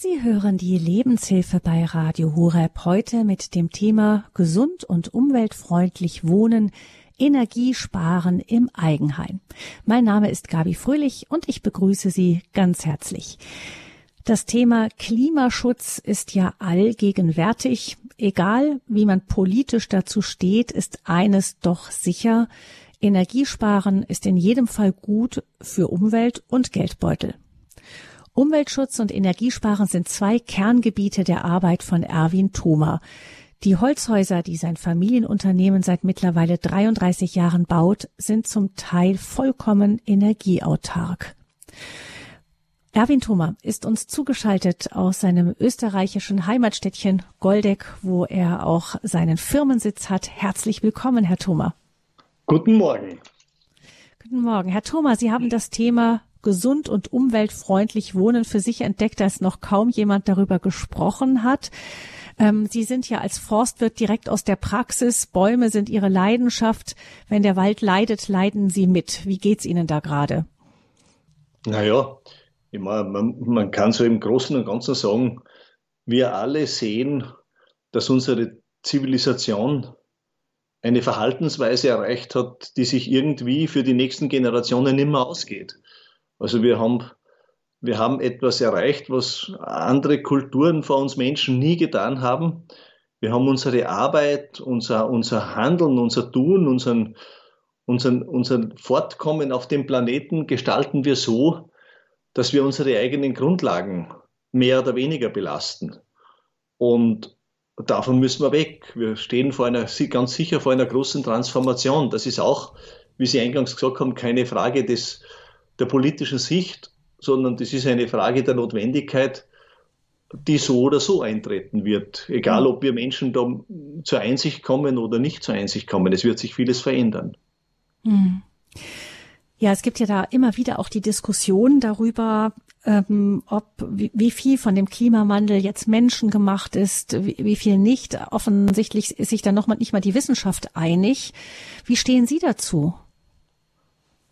Sie hören die Lebenshilfe bei Radio Horeb heute mit dem Thema Gesund und umweltfreundlich wohnen, Energie sparen im Eigenheim. Mein Name ist Gabi Fröhlich und ich begrüße Sie ganz herzlich. Das Thema Klimaschutz ist ja allgegenwärtig. Egal, wie man politisch dazu steht, ist eines doch sicher. Energiesparen ist in jedem Fall gut für Umwelt und Geldbeutel. Umweltschutz und Energiesparen sind zwei Kerngebiete der Arbeit von Erwin Thoma. Die Holzhäuser, die sein Familienunternehmen seit mittlerweile 33 Jahren baut, sind zum Teil vollkommen energieautark. Erwin Thoma ist uns zugeschaltet aus seinem österreichischen Heimatstädtchen Goldeck, wo er auch seinen Firmensitz hat. Herzlich willkommen, Herr Thoma. Guten Morgen. Guten Morgen. Herr Thoma, Sie haben das Thema gesund und umweltfreundlich wohnen für sich entdeckt, dass noch kaum jemand darüber gesprochen hat. Ähm, Sie sind ja als Forstwirt direkt aus der Praxis. Bäume sind Ihre Leidenschaft. Wenn der Wald leidet, leiden Sie mit. Wie geht's Ihnen da gerade? Naja, ich meine, man, man kann so im Großen und Ganzen sagen, wir alle sehen, dass unsere Zivilisation eine Verhaltensweise erreicht hat, die sich irgendwie für die nächsten Generationen mehr ausgeht. Also wir haben, wir haben etwas erreicht, was andere Kulturen vor uns Menschen nie getan haben. Wir haben unsere Arbeit, unser, unser Handeln, unser Tun, unseren, unseren, unseren Fortkommen auf dem Planeten gestalten wir so, dass wir unsere eigenen Grundlagen mehr oder weniger belasten. Und davon müssen wir weg. Wir stehen vor einer, ganz sicher vor einer großen Transformation. Das ist auch, wie Sie eingangs gesagt haben, keine Frage des, der politischen Sicht, sondern das ist eine Frage der Notwendigkeit, die so oder so eintreten wird. Egal, ob wir Menschen da zur Einsicht kommen oder nicht zur Einsicht kommen. Es wird sich vieles verändern. Hm. Ja, es gibt ja da immer wieder auch die Diskussion darüber, ähm, ob wie, wie, viel von dem Klimawandel jetzt menschengemacht ist, wie, wie, viel nicht. Offensichtlich ist sich da noch mal nicht mal die Wissenschaft einig. Wie stehen Sie dazu?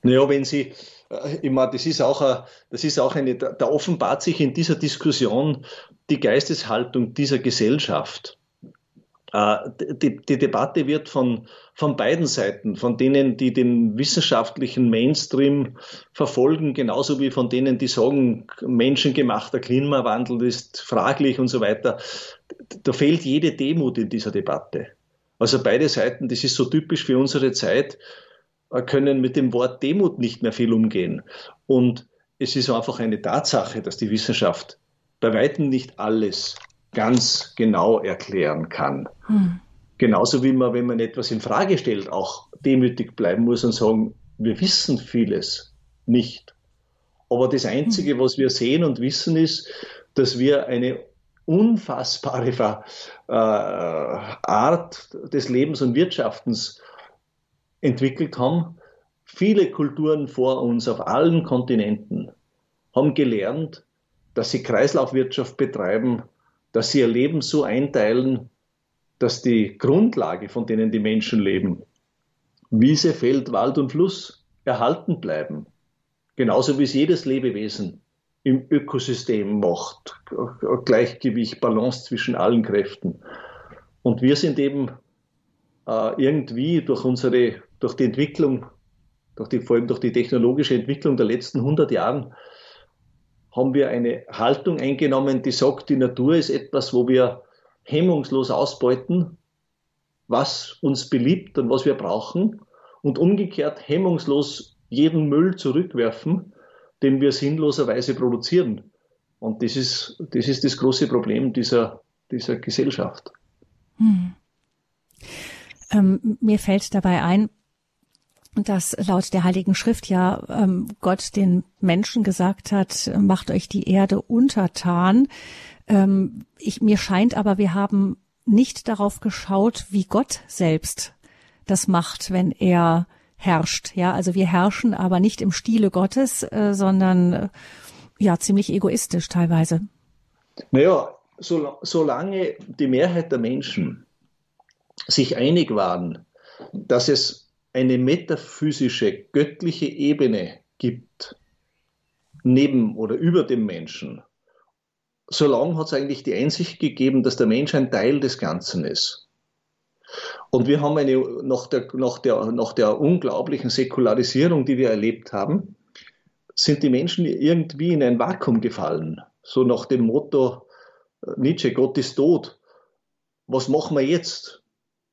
Naja, wenn Sie äh, meine, das ist auch, das ist auch eine, da offenbart sich in dieser Diskussion die Geisteshaltung dieser Gesellschaft. Äh, die, die Debatte wird von, von beiden Seiten, von denen, die den wissenschaftlichen Mainstream verfolgen, genauso wie von denen, die sagen, menschengemachter Klimawandel ist fraglich und so weiter. Da fehlt jede Demut in dieser Debatte. Also beide Seiten, das ist so typisch für unsere Zeit, können mit dem Wort Demut nicht mehr viel umgehen. Und es ist einfach eine Tatsache, dass die Wissenschaft bei weitem nicht alles ganz genau erklären kann. Hm. Genauso wie man, wenn man etwas in Frage stellt, auch demütig bleiben muss und sagen, wir wissen vieles nicht. Aber das Einzige, hm. was wir sehen und wissen, ist, dass wir eine unfassbare äh, Art des Lebens und Wirtschaftens entwickelt haben. Viele Kulturen vor uns auf allen Kontinenten haben gelernt, dass sie Kreislaufwirtschaft betreiben, dass sie ihr Leben so einteilen, dass die Grundlage, von denen die Menschen leben, Wiese, Feld, Wald und Fluss erhalten bleiben. Genauso wie es jedes Lebewesen im Ökosystem macht. Gleichgewicht, Balance zwischen allen Kräften. Und wir sind eben äh, irgendwie durch unsere durch die Entwicklung, durch die, vor allem durch die technologische Entwicklung der letzten 100 Jahren, haben wir eine Haltung eingenommen, die sagt, die Natur ist etwas, wo wir hemmungslos ausbeuten, was uns beliebt und was wir brauchen und umgekehrt hemmungslos jeden Müll zurückwerfen, den wir sinnloserweise produzieren. Und das ist das, ist das große Problem dieser, dieser Gesellschaft. Hm. Ähm, mir fällt dabei ein, dass laut der Heiligen Schrift ja ähm, Gott den Menschen gesagt hat, macht euch die Erde untertan. Ähm, ich, mir scheint aber, wir haben nicht darauf geschaut, wie Gott selbst das macht, wenn er herrscht. Ja, also wir herrschen aber nicht im Stile Gottes, äh, sondern äh, ja ziemlich egoistisch teilweise. Naja, so, solange die Mehrheit der Menschen sich einig waren, dass es eine metaphysische, göttliche Ebene gibt, neben oder über dem Menschen, so lange hat es eigentlich die Einsicht gegeben, dass der Mensch ein Teil des Ganzen ist. Und wir haben eine, nach der, nach der, nach der unglaublichen Säkularisierung, die wir erlebt haben, sind die Menschen irgendwie in ein Vakuum gefallen. So nach dem Motto äh, Nietzsche, Gott ist tot. Was machen wir jetzt?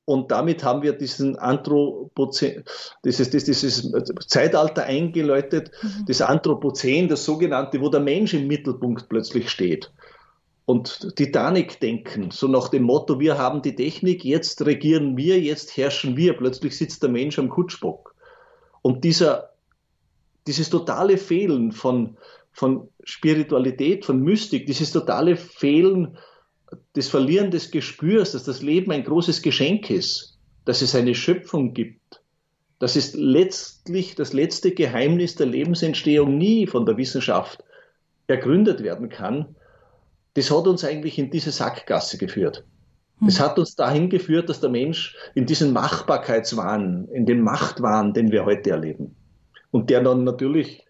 Und damit haben wir diesen Anthropozän, dieses, dieses, Zeitalter eingeläutet, mhm. das Anthropozän, das sogenannte, wo der Mensch im Mittelpunkt plötzlich steht. Und Titanic-Denken, so nach dem Motto, wir haben die Technik, jetzt regieren wir, jetzt herrschen wir. Plötzlich sitzt der Mensch am Kutschbock. Und dieser, dieses totale Fehlen von, von Spiritualität, von Mystik, dieses totale Fehlen das Verlieren des Gespürs, dass das Leben ein großes Geschenk ist, dass es eine Schöpfung gibt, dass es letztlich das letzte Geheimnis der Lebensentstehung nie von der Wissenschaft ergründet werden kann, das hat uns eigentlich in diese Sackgasse geführt. Es hm. hat uns dahin geführt, dass der Mensch in diesen Machbarkeitswahn, in den Machtwahn, den wir heute erleben, und der dann natürlich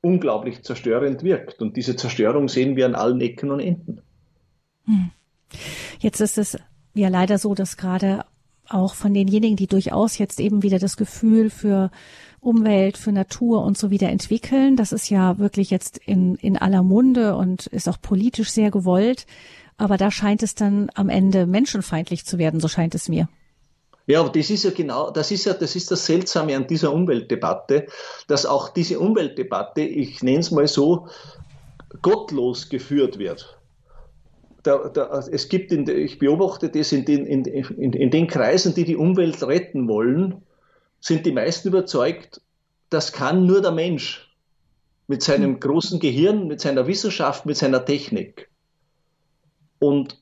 unglaublich zerstörend wirkt. Und diese Zerstörung sehen wir an allen Ecken und Enden. Hm. Jetzt ist es ja leider so, dass gerade auch von denjenigen, die durchaus jetzt eben wieder das Gefühl für Umwelt, für Natur und so wieder entwickeln, das ist ja wirklich jetzt in, in aller Munde und ist auch politisch sehr gewollt. Aber da scheint es dann am Ende menschenfeindlich zu werden, so scheint es mir. Ja, aber das ist ja genau, das ist ja, das ist das Seltsame an dieser Umweltdebatte, dass auch diese Umweltdebatte, ich nenne es mal so, gottlos geführt wird da, da, es gibt, in, ich beobachte das in den, in, in, in den Kreisen, die die Umwelt retten wollen, sind die meisten überzeugt, das kann nur der Mensch mit seinem großen Gehirn, mit seiner Wissenschaft, mit seiner Technik. Und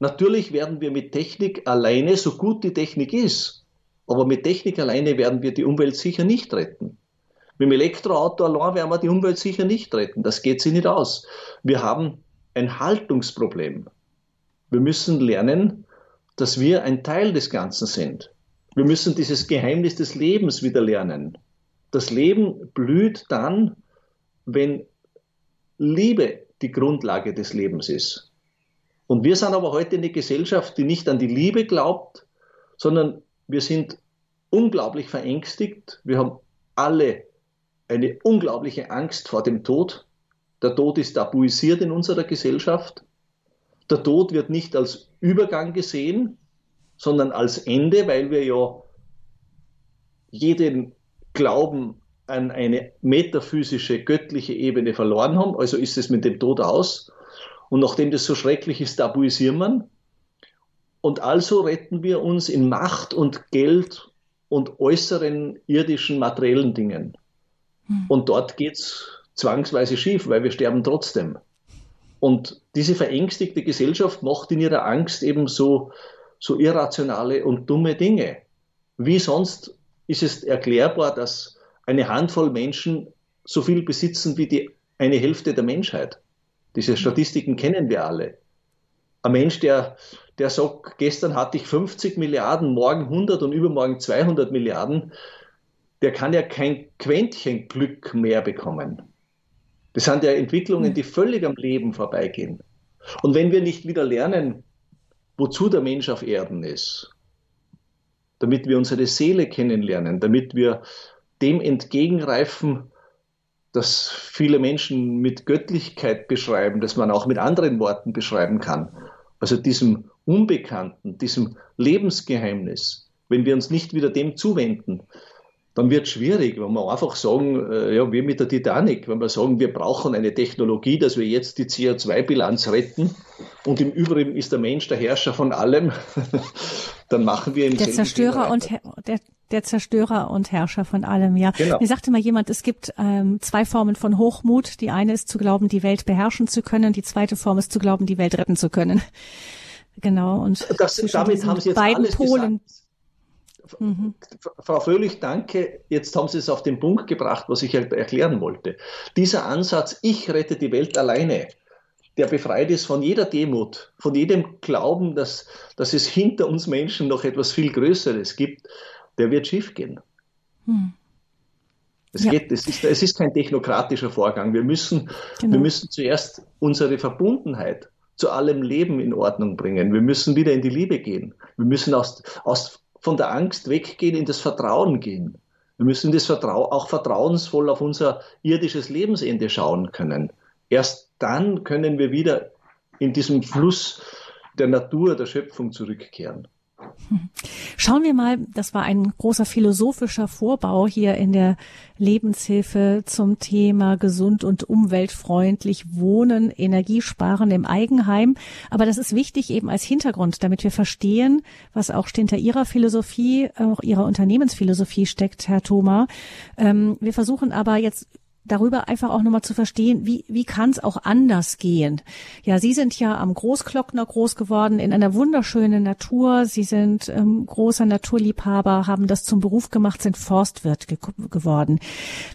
natürlich werden wir mit Technik alleine, so gut die Technik ist, aber mit Technik alleine werden wir die Umwelt sicher nicht retten. Mit dem Elektroauto allein werden wir die Umwelt sicher nicht retten. Das geht sich nicht aus. Wir haben ein Haltungsproblem. Wir müssen lernen, dass wir ein Teil des Ganzen sind. Wir müssen dieses Geheimnis des Lebens wieder lernen. Das Leben blüht dann, wenn Liebe die Grundlage des Lebens ist. Und wir sind aber heute eine Gesellschaft, die nicht an die Liebe glaubt, sondern wir sind unglaublich verängstigt. Wir haben alle eine unglaubliche Angst vor dem Tod. Der Tod ist tabuisiert in unserer Gesellschaft. Der Tod wird nicht als Übergang gesehen, sondern als Ende, weil wir ja jeden Glauben an eine metaphysische, göttliche Ebene verloren haben. Also ist es mit dem Tod aus. Und nachdem das so schrecklich ist, tabuisieren wir. Und also retten wir uns in Macht und Geld und äußeren irdischen materiellen Dingen. Hm. Und dort geht es zwangsweise schief, weil wir sterben trotzdem. Und diese verängstigte Gesellschaft macht in ihrer Angst eben so, so irrationale und dumme Dinge. Wie sonst ist es erklärbar, dass eine Handvoll Menschen so viel besitzen wie die eine Hälfte der Menschheit. Diese Statistiken kennen wir alle. Ein Mensch, der, der sagt, gestern hatte ich 50 Milliarden, morgen 100 und übermorgen 200 Milliarden, der kann ja kein Quäntchen Glück mehr bekommen. Das sind ja Entwicklungen, die völlig am Leben vorbeigehen. Und wenn wir nicht wieder lernen, wozu der Mensch auf Erden ist, damit wir unsere Seele kennenlernen, damit wir dem entgegenreifen, dass viele Menschen mit Göttlichkeit beschreiben, dass man auch mit anderen Worten beschreiben kann. Also diesem Unbekannten, diesem Lebensgeheimnis, wenn wir uns nicht wieder dem zuwenden, dann wird es schwierig, wenn wir einfach sagen, äh, ja, wie mit der Titanic, wenn wir sagen, wir brauchen eine Technologie, dass wir jetzt die CO2-Bilanz retten und im Übrigen ist der Mensch der Herrscher von allem, dann machen wir im der Zerstörer und der, der Zerstörer und Herrscher von allem, ja. Genau. Mir sagte mal jemand, es gibt ähm, zwei Formen von Hochmut. Die eine ist zu glauben, die Welt beherrschen zu können, die zweite Form ist zu glauben, die Welt retten zu können. Genau. Und das, damit haben Sie jetzt beiden alles Polen. Gesagt Mhm. Frau Fröhlich, danke. Jetzt haben Sie es auf den Punkt gebracht, was ich erklären wollte. Dieser Ansatz, ich rette die Welt alleine, der befreit ist von jeder Demut, von jedem Glauben, dass, dass es hinter uns Menschen noch etwas viel Größeres gibt, der wird schiefgehen. Mhm. Es, ja. geht, es, ist, es ist kein technokratischer Vorgang. Wir müssen, genau. wir müssen zuerst unsere Verbundenheit zu allem Leben in Ordnung bringen. Wir müssen wieder in die Liebe gehen. Wir müssen aus, aus, von der Angst weggehen, in das Vertrauen gehen. Wir müssen das Vertrau auch vertrauensvoll auf unser irdisches Lebensende schauen können. Erst dann können wir wieder in diesem Fluss der Natur, der Schöpfung zurückkehren. Schauen wir mal, das war ein großer philosophischer Vorbau hier in der Lebenshilfe zum Thema gesund und umweltfreundlich wohnen, Energiesparen im Eigenheim. Aber das ist wichtig eben als Hintergrund, damit wir verstehen, was auch hinter Ihrer Philosophie, auch Ihrer Unternehmensphilosophie steckt, Herr Thoma. Ähm, wir versuchen aber jetzt darüber einfach auch nochmal zu verstehen, wie, wie kann es auch anders gehen. Ja, Sie sind ja am Großglockner groß geworden, in einer wunderschönen Natur. Sie sind ähm, großer Naturliebhaber, haben das zum Beruf gemacht, sind Forstwirt ge geworden.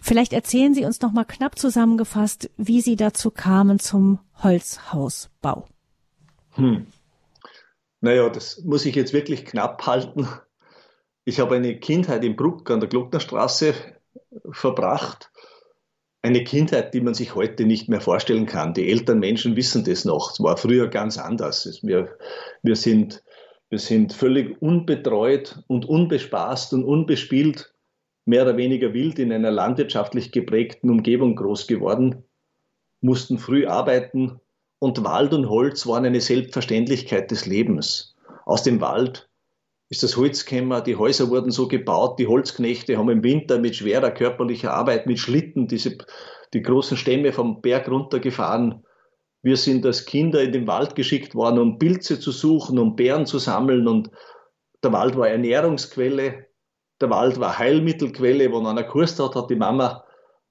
Vielleicht erzählen Sie uns nochmal knapp zusammengefasst, wie Sie dazu kamen zum Holzhausbau. Hm. Naja, das muss ich jetzt wirklich knapp halten. Ich habe eine Kindheit in Bruck an der Glocknerstraße verbracht eine Kindheit, die man sich heute nicht mehr vorstellen kann. Die älteren Menschen wissen das noch. Es war früher ganz anders. Wir, wir, sind, wir sind völlig unbetreut und unbespaßt und unbespielt, mehr oder weniger wild in einer landwirtschaftlich geprägten Umgebung groß geworden, mussten früh arbeiten und Wald und Holz waren eine Selbstverständlichkeit des Lebens. Aus dem Wald ist das Holz gekommen, die Häuser wurden so gebaut, die Holzknechte haben im Winter mit schwerer körperlicher Arbeit, mit Schlitten diese, die großen Stämme vom Berg runtergefahren. Wir sind als Kinder in den Wald geschickt worden, um Pilze zu suchen, um Beeren zu sammeln und der Wald war Ernährungsquelle, der Wald war Heilmittelquelle, wo einer Kurs hat, hat die Mama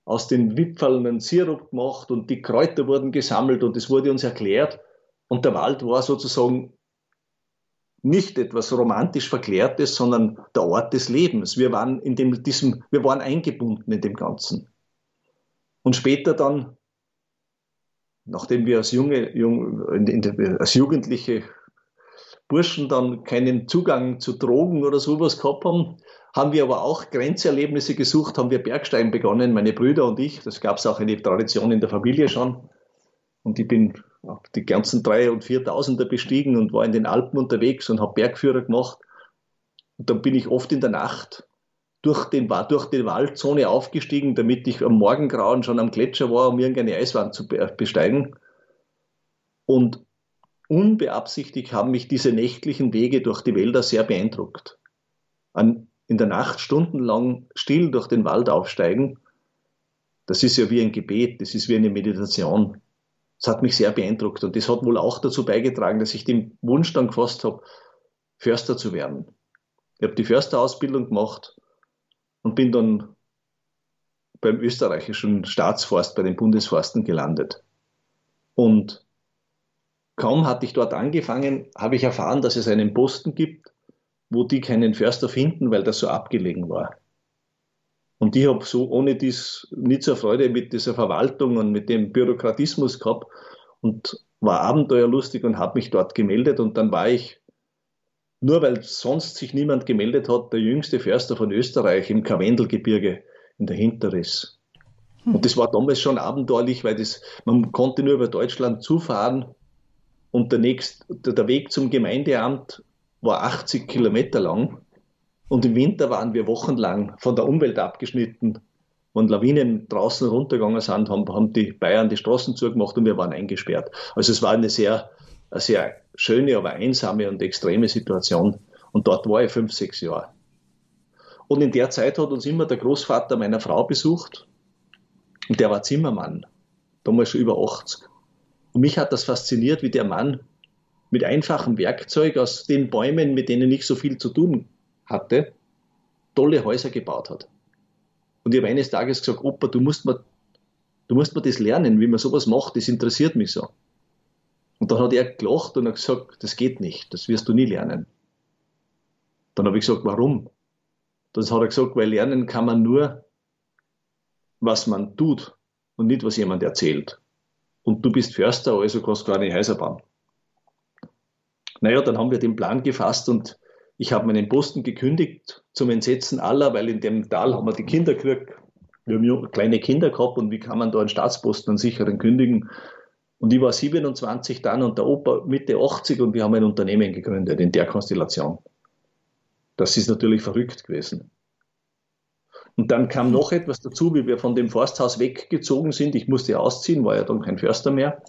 aus den Wipfeln einen Sirup gemacht und die Kräuter wurden gesammelt und es wurde uns erklärt. Und der Wald war sozusagen nicht etwas romantisch Verklärtes, sondern der Ort des Lebens. Wir waren in dem, diesem, wir waren eingebunden in dem Ganzen. Und später dann, nachdem wir als junge, jung, in, als Jugendliche Burschen dann keinen Zugang zu Drogen oder sowas gehabt haben, haben wir aber auch Grenzerlebnisse gesucht, haben wir Bergsteigen begonnen, meine Brüder und ich. Das gab es auch eine Tradition in der Familie schon. Und ich bin die ganzen drei und viertausender bestiegen und war in den Alpen unterwegs und habe Bergführer gemacht. Und dann bin ich oft in der Nacht durch, den, durch die Waldzone aufgestiegen, damit ich am Morgengrauen schon am Gletscher war, um irgendeine Eiswand zu besteigen. Und unbeabsichtigt haben mich diese nächtlichen Wege durch die Wälder sehr beeindruckt. An, in der Nacht stundenlang still durch den Wald aufsteigen, das ist ja wie ein Gebet, das ist wie eine Meditation. Das hat mich sehr beeindruckt und das hat wohl auch dazu beigetragen, dass ich den Wunsch dann gefasst habe, Förster zu werden. Ich habe die Försterausbildung gemacht und bin dann beim österreichischen Staatsforst, bei den Bundesforsten gelandet. Und kaum hatte ich dort angefangen, habe ich erfahren, dass es einen Posten gibt, wo die keinen Förster finden, weil das so abgelegen war. Und ich habe so ohne dies nicht so Freude mit dieser Verwaltung und mit dem Bürokratismus gehabt und war abenteuerlustig und habe mich dort gemeldet und dann war ich, nur weil sonst sich niemand gemeldet hat, der jüngste Förster von Österreich im Karwendelgebirge in der Hinterriss. Hm. Und das war damals schon abenteuerlich, weil das, man konnte nur über Deutschland zufahren und der, nächst, der Weg zum Gemeindeamt war 80 Kilometer lang und im Winter waren wir wochenlang von der Umwelt abgeschnitten. Wenn Lawinen draußen runtergegangen sind, haben, haben die Bayern die Straßen zugemacht und wir waren eingesperrt. Also es war eine sehr, eine sehr schöne, aber einsame und extreme Situation. Und dort war ich fünf, sechs Jahre. Und in der Zeit hat uns immer der Großvater meiner Frau besucht. Und der war Zimmermann. Damals schon über 80. Und mich hat das fasziniert, wie der Mann mit einfachem Werkzeug aus den Bäumen, mit denen ich so viel zu tun hatte, tolle Häuser gebaut hat. Und ich habe eines Tages gesagt, Opa, du musst mir, du musst mir das lernen, wie man sowas macht, das interessiert mich so. Und dann hat er gelacht und hat gesagt, das geht nicht, das wirst du nie lernen. Dann habe ich gesagt, warum? Dann hat er gesagt, weil lernen kann man nur, was man tut und nicht, was jemand erzählt. Und du bist Förster, also kannst du keine Häuser bauen. Naja, dann haben wir den Plan gefasst und ich habe meinen Posten gekündigt zum Entsetzen aller, weil in dem Tal haben wir die Kinder gekriegt. Wir haben kleine Kinder gehabt und wie kann man da einen Staatsposten, einen sicheren kündigen? Und ich war 27 dann und der Opa Mitte 80 und wir haben ein Unternehmen gegründet in der Konstellation. Das ist natürlich verrückt gewesen. Und dann kam noch etwas dazu, wie wir von dem Forsthaus weggezogen sind. Ich musste ausziehen, war ja dann kein Förster mehr.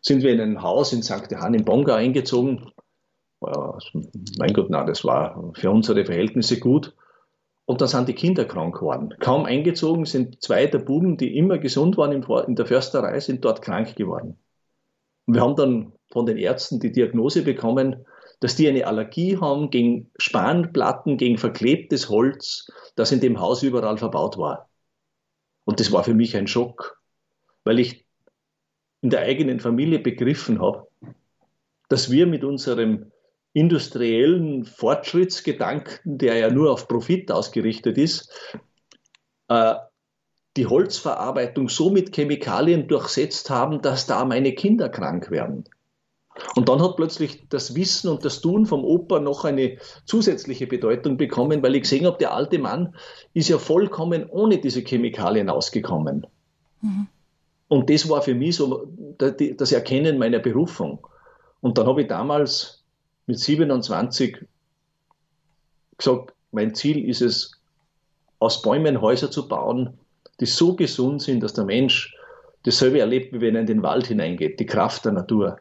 Sind wir in ein Haus in St. Johann in Bonga eingezogen. Mein Gott, na, das war für unsere Verhältnisse gut. Und dann sind die Kinder krank geworden. Kaum eingezogen sind zwei der Buben, die immer gesund waren in der Försterei, sind dort krank geworden. Und wir haben dann von den Ärzten die Diagnose bekommen, dass die eine Allergie haben gegen Spanplatten, gegen verklebtes Holz, das in dem Haus überall verbaut war. Und das war für mich ein Schock, weil ich in der eigenen Familie begriffen habe, dass wir mit unserem industriellen Fortschrittsgedanken, der ja nur auf Profit ausgerichtet ist, äh, die Holzverarbeitung so mit Chemikalien durchsetzt haben, dass da meine Kinder krank werden. Und dann hat plötzlich das Wissen und das Tun vom Opa noch eine zusätzliche Bedeutung bekommen, weil ich gesehen habe, der alte Mann ist ja vollkommen ohne diese Chemikalien ausgekommen. Mhm. Und das war für mich so das Erkennen meiner Berufung. Und dann habe ich damals mit 27 gesagt, mein Ziel ist es, aus Bäumen Häuser zu bauen, die so gesund sind, dass der Mensch dasselbe erlebt, wie wenn er in den Wald hineingeht, die Kraft der Natur.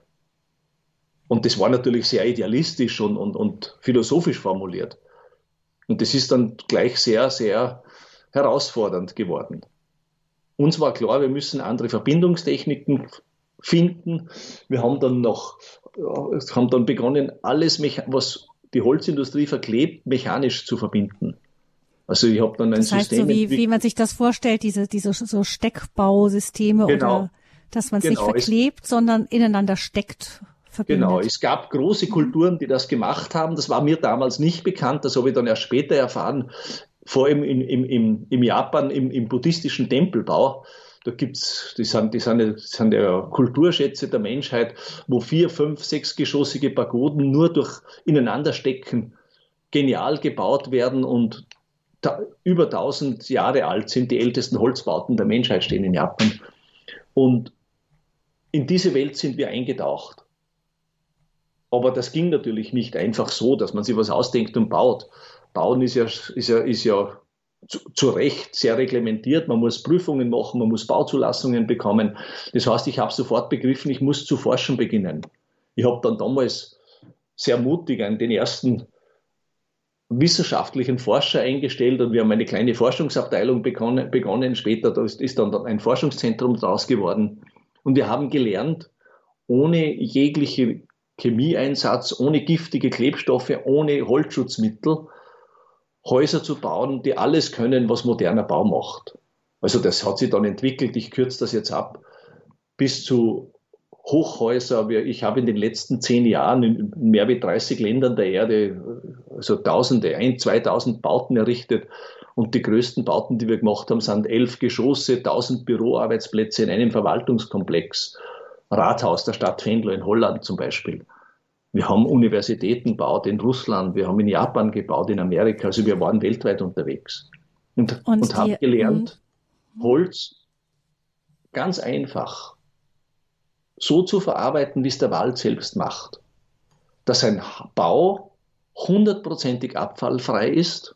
Und das war natürlich sehr idealistisch und, und, und philosophisch formuliert. Und das ist dann gleich sehr, sehr herausfordernd geworden. Uns war klar, wir müssen andere Verbindungstechniken finden. Wir haben dann noch, haben dann begonnen, alles, was die Holzindustrie verklebt, mechanisch zu verbinden. Also ich habe dann ein das heißt, System. So wie, wie man sich das vorstellt, diese, diese so Steckbausysteme genau. oder dass man es genau. nicht verklebt, sondern ineinander steckt. Verbindet. Genau, es gab große Kulturen, die das gemacht haben. Das war mir damals nicht bekannt, das habe ich dann erst später erfahren, vor allem im, im, im, im Japan, im, im buddhistischen Tempelbau. Da gibt's, die sind, die sind, die sind ja Kulturschätze der Menschheit, wo vier, fünf, sechsgeschossige Pagoden nur durch Ineinanderstecken genial gebaut werden und über 1000 Jahre alt sind, die ältesten Holzbauten der Menschheit stehen in Japan. Und in diese Welt sind wir eingetaucht. Aber das ging natürlich nicht einfach so, dass man sich was ausdenkt und baut. Bauen ist ja, ist ja, ist ja zu, zu Recht sehr reglementiert. Man muss Prüfungen machen, man muss Bauzulassungen bekommen. Das heißt, ich habe sofort begriffen, ich muss zu forschen beginnen. Ich habe dann damals sehr mutig an den ersten wissenschaftlichen Forscher eingestellt und wir haben eine kleine Forschungsabteilung begonnen. begonnen. Später ist dann ein Forschungszentrum daraus geworden. Und wir haben gelernt, ohne jegliche Chemieeinsatz, ohne giftige Klebstoffe, ohne Holzschutzmittel Häuser zu bauen, die alles können, was moderner Bau macht. Also das hat sich dann entwickelt, ich kürze das jetzt ab, bis zu Hochhäuser. Ich habe in den letzten zehn Jahren in mehr als 30 Ländern der Erde also Tausende, ein, 2000 Bauten errichtet. Und die größten Bauten, die wir gemacht haben, sind elf Geschosse, 1000 Büroarbeitsplätze in einem Verwaltungskomplex. Rathaus der Stadt Venlo in Holland zum Beispiel. Wir haben Universitäten gebaut in Russland, wir haben in Japan gebaut, in Amerika. Also wir waren weltweit unterwegs und, und, und haben gelernt, hm. Holz ganz einfach so zu verarbeiten, wie es der Wald selbst macht. Dass ein Bau hundertprozentig abfallfrei ist,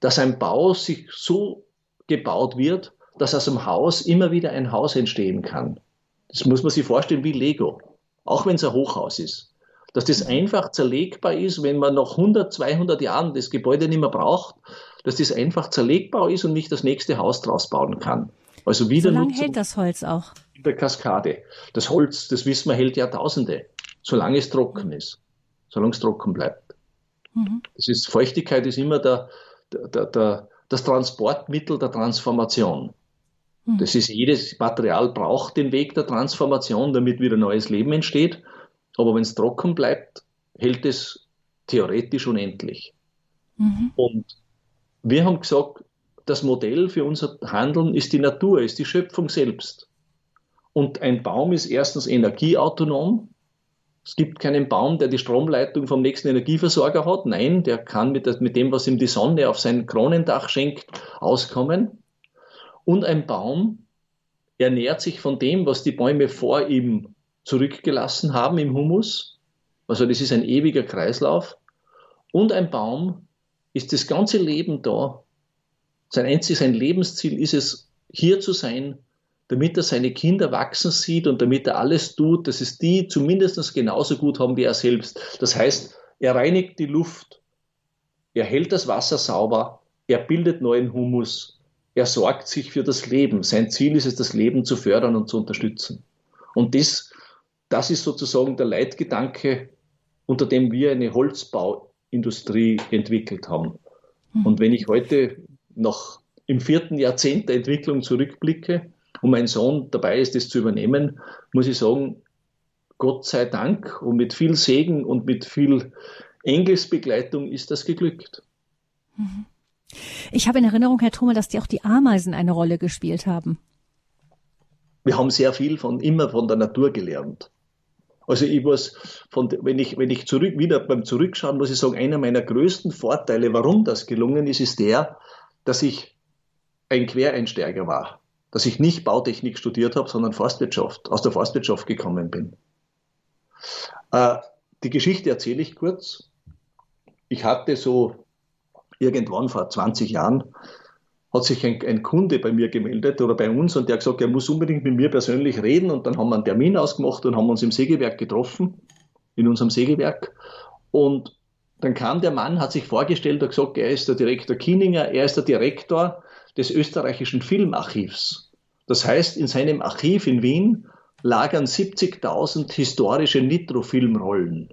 dass ein Bau sich so gebaut wird, dass aus dem Haus immer wieder ein Haus entstehen kann. Das muss man sich vorstellen wie Lego, auch wenn es ein Hochhaus ist. Dass das einfach zerlegbar ist, wenn man nach 100, 200 Jahren das Gebäude nicht mehr braucht, dass das einfach zerlegbar ist und nicht das nächste Haus draus bauen kann. Also wieder so lange hält das Holz auch? In der Kaskade. Das Holz, das wissen wir, hält Jahrtausende, solange es trocken ist, solange es trocken bleibt. Mhm. Das ist, Feuchtigkeit ist immer der, der, der, das Transportmittel der Transformation. Mhm. Das ist, jedes Material braucht den Weg der Transformation, damit wieder neues Leben entsteht. Aber wenn es trocken bleibt, hält es theoretisch unendlich. Mhm. Und wir haben gesagt, das Modell für unser Handeln ist die Natur, ist die Schöpfung selbst. Und ein Baum ist erstens energieautonom. Es gibt keinen Baum, der die Stromleitung vom nächsten Energieversorger hat. Nein, der kann mit, mit dem, was ihm die Sonne auf sein Kronendach schenkt, auskommen. Und ein Baum ernährt sich von dem, was die Bäume vor ihm zurückgelassen haben im Humus. Also das ist ein ewiger Kreislauf. Und ein Baum ist das ganze Leben da. Sein einziges, sein Lebensziel ist es, hier zu sein, damit er seine Kinder wachsen sieht und damit er alles tut, dass es die zumindest genauso gut haben wie er selbst. Das heißt, er reinigt die Luft, er hält das Wasser sauber, er bildet neuen Humus, er sorgt sich für das Leben. Sein Ziel ist es, das Leben zu fördern und zu unterstützen. Und das, das ist sozusagen der Leitgedanke, unter dem wir eine Holzbauindustrie entwickelt haben. Mhm. Und wenn ich heute noch im vierten Jahrzehnt der Entwicklung zurückblicke und mein Sohn dabei ist, das zu übernehmen, muss ich sagen, Gott sei Dank und mit viel Segen und mit viel Engelsbegleitung ist das geglückt. Mhm. Ich habe in Erinnerung, Herr Thummel, dass die auch die Ameisen eine Rolle gespielt haben. Wir haben sehr viel von immer von der Natur gelernt. Also ich muss von, wenn ich, wenn ich zurück, wieder beim Zurückschauen, muss ich sagen, einer meiner größten Vorteile, warum das gelungen ist, ist der, dass ich ein Quereinsteiger war. Dass ich nicht Bautechnik studiert habe, sondern Forstwirtschaft, aus der Forstwirtschaft gekommen bin. Äh, die Geschichte erzähle ich kurz. Ich hatte so irgendwann vor 20 Jahren hat sich ein, ein, Kunde bei mir gemeldet oder bei uns und der hat gesagt, er muss unbedingt mit mir persönlich reden und dann haben wir einen Termin ausgemacht und haben uns im Sägewerk getroffen, in unserem Sägewerk und dann kam der Mann, hat sich vorgestellt und gesagt, er ist der Direktor Kieninger, er ist der Direktor des österreichischen Filmarchivs. Das heißt, in seinem Archiv in Wien lagern 70.000 historische Nitrofilmrollen.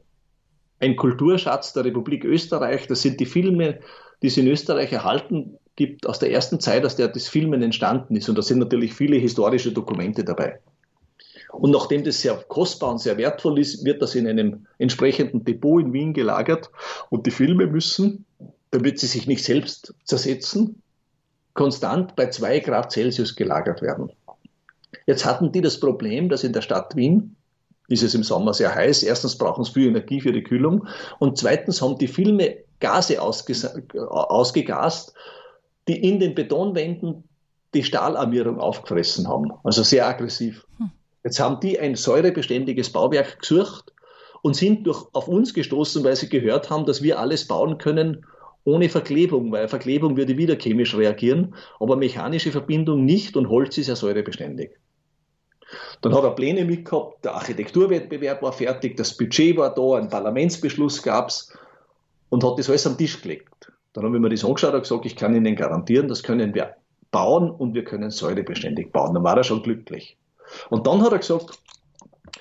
Ein Kulturschatz der Republik Österreich, das sind die Filme, die es in Österreich erhalten gibt aus der ersten Zeit, aus der das Filmen entstanden ist. Und da sind natürlich viele historische Dokumente dabei. Und nachdem das sehr kostbar und sehr wertvoll ist, wird das in einem entsprechenden Depot in Wien gelagert. Und die Filme müssen, damit sie sich nicht selbst zersetzen, konstant bei zwei Grad Celsius gelagert werden. Jetzt hatten die das Problem, dass in der Stadt Wien ist es im Sommer sehr heiß. Erstens brauchen sie viel Energie für die Kühlung und zweitens haben die Filme Gase ausgegast, die in den Betonwänden die Stahlarmierung aufgefressen haben. Also sehr aggressiv. Hm. Jetzt haben die ein säurebeständiges Bauwerk gesucht und sind durch, auf uns gestoßen, weil sie gehört haben, dass wir alles bauen können ohne Verklebung, weil Verklebung würde wieder chemisch reagieren, aber mechanische Verbindung nicht und Holz ist ja säurebeständig. Dann hat er Pläne mitgehabt, der Architekturwettbewerb war fertig, das Budget war da, ein Parlamentsbeschluss gab es und hat das alles am Tisch gelegt. Dann haben wir mir das angeschaut und gesagt, ich kann Ihnen garantieren, das können wir bauen und wir können säurebeständig bauen. Dann war er schon glücklich. Und dann hat er gesagt,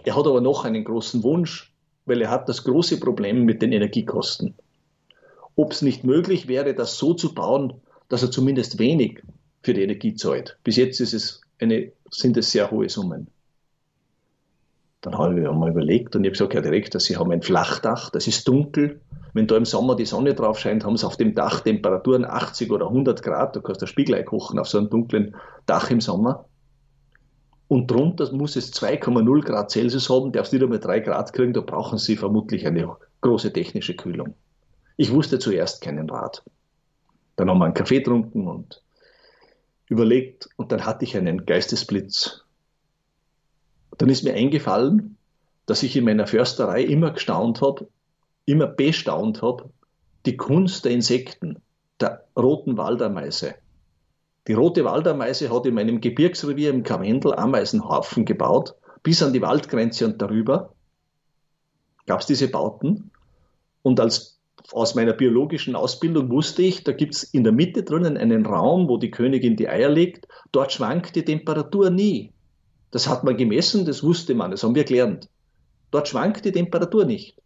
er hat aber noch einen großen Wunsch, weil er hat das große Problem mit den Energiekosten. Ob es nicht möglich wäre, das so zu bauen, dass er zumindest wenig für die Energie zahlt. Bis jetzt es eine, sind es sehr hohe Summen. Dann habe ich mal überlegt und ich habe gesagt, Herr Direktor, Sie haben ein Flachdach, das ist dunkel. Wenn da im Sommer die Sonne drauf scheint, haben Sie auf dem Dach Temperaturen 80 oder 100 Grad. Du kannst das Spiegelei kochen auf so einem dunklen Dach im Sommer. Und drunter muss es 2,0 Grad Celsius haben, darfst nicht einmal 3 Grad kriegen, da brauchen Sie vermutlich eine große technische Kühlung. Ich wusste zuerst keinen Rat. Dann haben wir einen Kaffee getrunken und überlegt und dann hatte ich einen Geistesblitz. Dann ist mir eingefallen, dass ich in meiner Försterei immer gestaunt habe, immer bestaunt habe, die Kunst der Insekten, der roten Waldameise. Die rote Waldameise hat in meinem Gebirgsrevier im Karwendel Ameisenhaufen gebaut, bis an die Waldgrenze und darüber gab es diese Bauten. Und als aus meiner biologischen Ausbildung wusste ich, da gibt es in der Mitte drinnen einen Raum, wo die Königin die Eier legt. Dort schwankt die Temperatur nie. Das hat man gemessen, das wusste man, das haben wir gelernt. Dort schwankt die Temperatur nicht.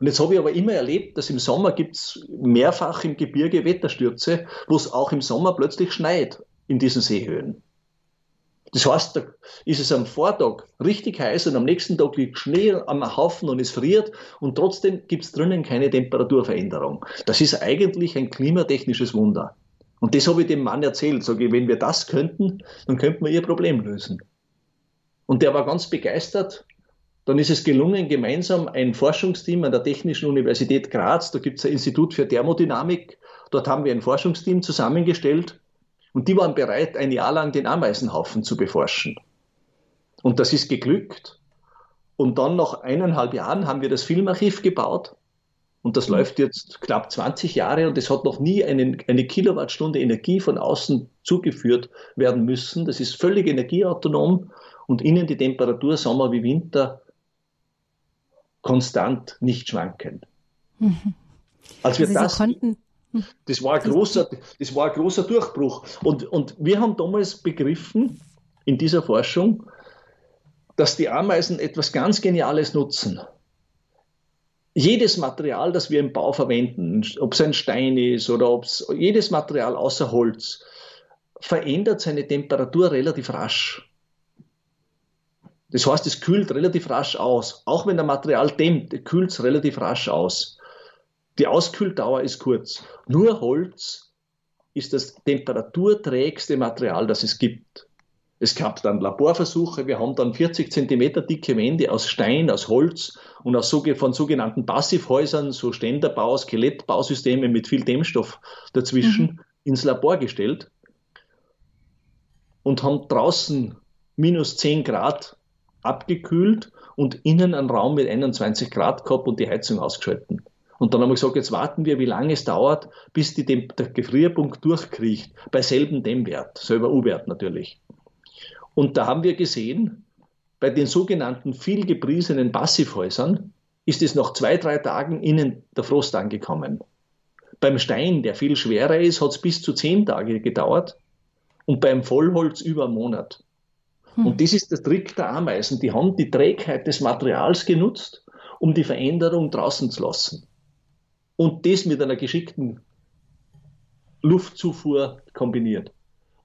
Und jetzt habe ich aber immer erlebt, dass im Sommer gibt es mehrfach im Gebirge Wetterstürze, wo es auch im Sommer plötzlich schneit in diesen Seehöhen. Das heißt, da ist es am Vortag richtig heiß und am nächsten Tag liegt Schnee am Haufen und es friert und trotzdem gibt es drinnen keine Temperaturveränderung. Das ist eigentlich ein klimatechnisches Wunder. Und das habe ich dem Mann erzählt. Sage ich, wenn wir das könnten, dann könnten wir ihr Problem lösen. Und der war ganz begeistert. Dann ist es gelungen, gemeinsam ein Forschungsteam an der Technischen Universität Graz, da gibt es ein Institut für Thermodynamik, dort haben wir ein Forschungsteam zusammengestellt Und die waren bereit, ein Jahr lang den Ameisenhaufen zu beforschen. Und das ist geglückt. Und dann nach eineinhalb Jahren haben wir das Filmarchiv gebaut. Und das mhm. läuft jetzt knapp 20 Jahre und es hat noch nie einen, eine Kilowattstunde Energie von außen zugeführt werden müssen. Das ist völlig energieautonom und innen die Temperatur Sommer wie Winter konstant, nicht schwankend. Mhm. Als wir also das, konnten, das, war ein großer, das war ein großer Durchbruch. Und, und wir haben damals begriffen, in dieser Forschung, dass die Ameisen etwas ganz Geniales nutzen. Jedes Material, das wir im Bau verwenden, ob es ein Stein ist oder ob es jedes Material außer Holz, verändert seine Temperatur relativ rasch. Das heißt, es kühlt relativ rasch aus. Auch wenn der Material dämmt, kühlt es relativ rasch aus. Die Auskühldauer ist kurz. Nur Holz ist das temperaturträgste Material, das es gibt. Es gab dann Laborversuche. Wir haben dann 40 Zentimeter dicke Wände aus Stein, aus Holz und aus, von sogenannten Passivhäusern, so Ständerbau, Skelettbausysteme mit viel Dämmstoff dazwischen, mhm. ins Labor gestellt und haben draußen minus 10 Grad abgekühlt und innen einen Raum mit 21 Grad gehabt und die Heizung ausgeschalten. Und dann haben wir gesagt, jetzt warten wir, wie lange es dauert, bis die, der Gefrierpunkt durchkriecht, bei selben Dämmwert, selber U-Wert natürlich. Und da haben wir gesehen, bei den sogenannten viel gepriesenen Passivhäusern ist es nach zwei, drei Tagen innen der Frost angekommen. Beim Stein, der viel schwerer ist, hat es bis zu zehn Tage gedauert und beim Vollholz über einen Monat. Hm. Und das ist der Trick der Ameisen. Die haben die Trägheit des Materials genutzt, um die Veränderung draußen zu lassen. Und das mit einer geschickten Luftzufuhr kombiniert.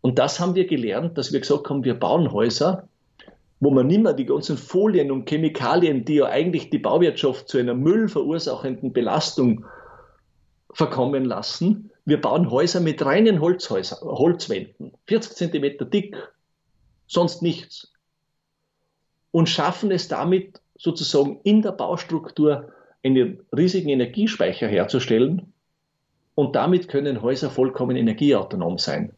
Und das haben wir gelernt, dass wir gesagt haben, wir bauen Häuser, wo man nicht mehr die ganzen Folien und Chemikalien, die ja eigentlich die Bauwirtschaft zu einer müllverursachenden Belastung verkommen lassen. Wir bauen Häuser mit reinen Holzhäuser, Holzwänden, 40 Zentimeter dick, sonst nichts. Und schaffen es damit sozusagen in der Baustruktur einen riesigen Energiespeicher herzustellen. Und damit können Häuser vollkommen energieautonom sein.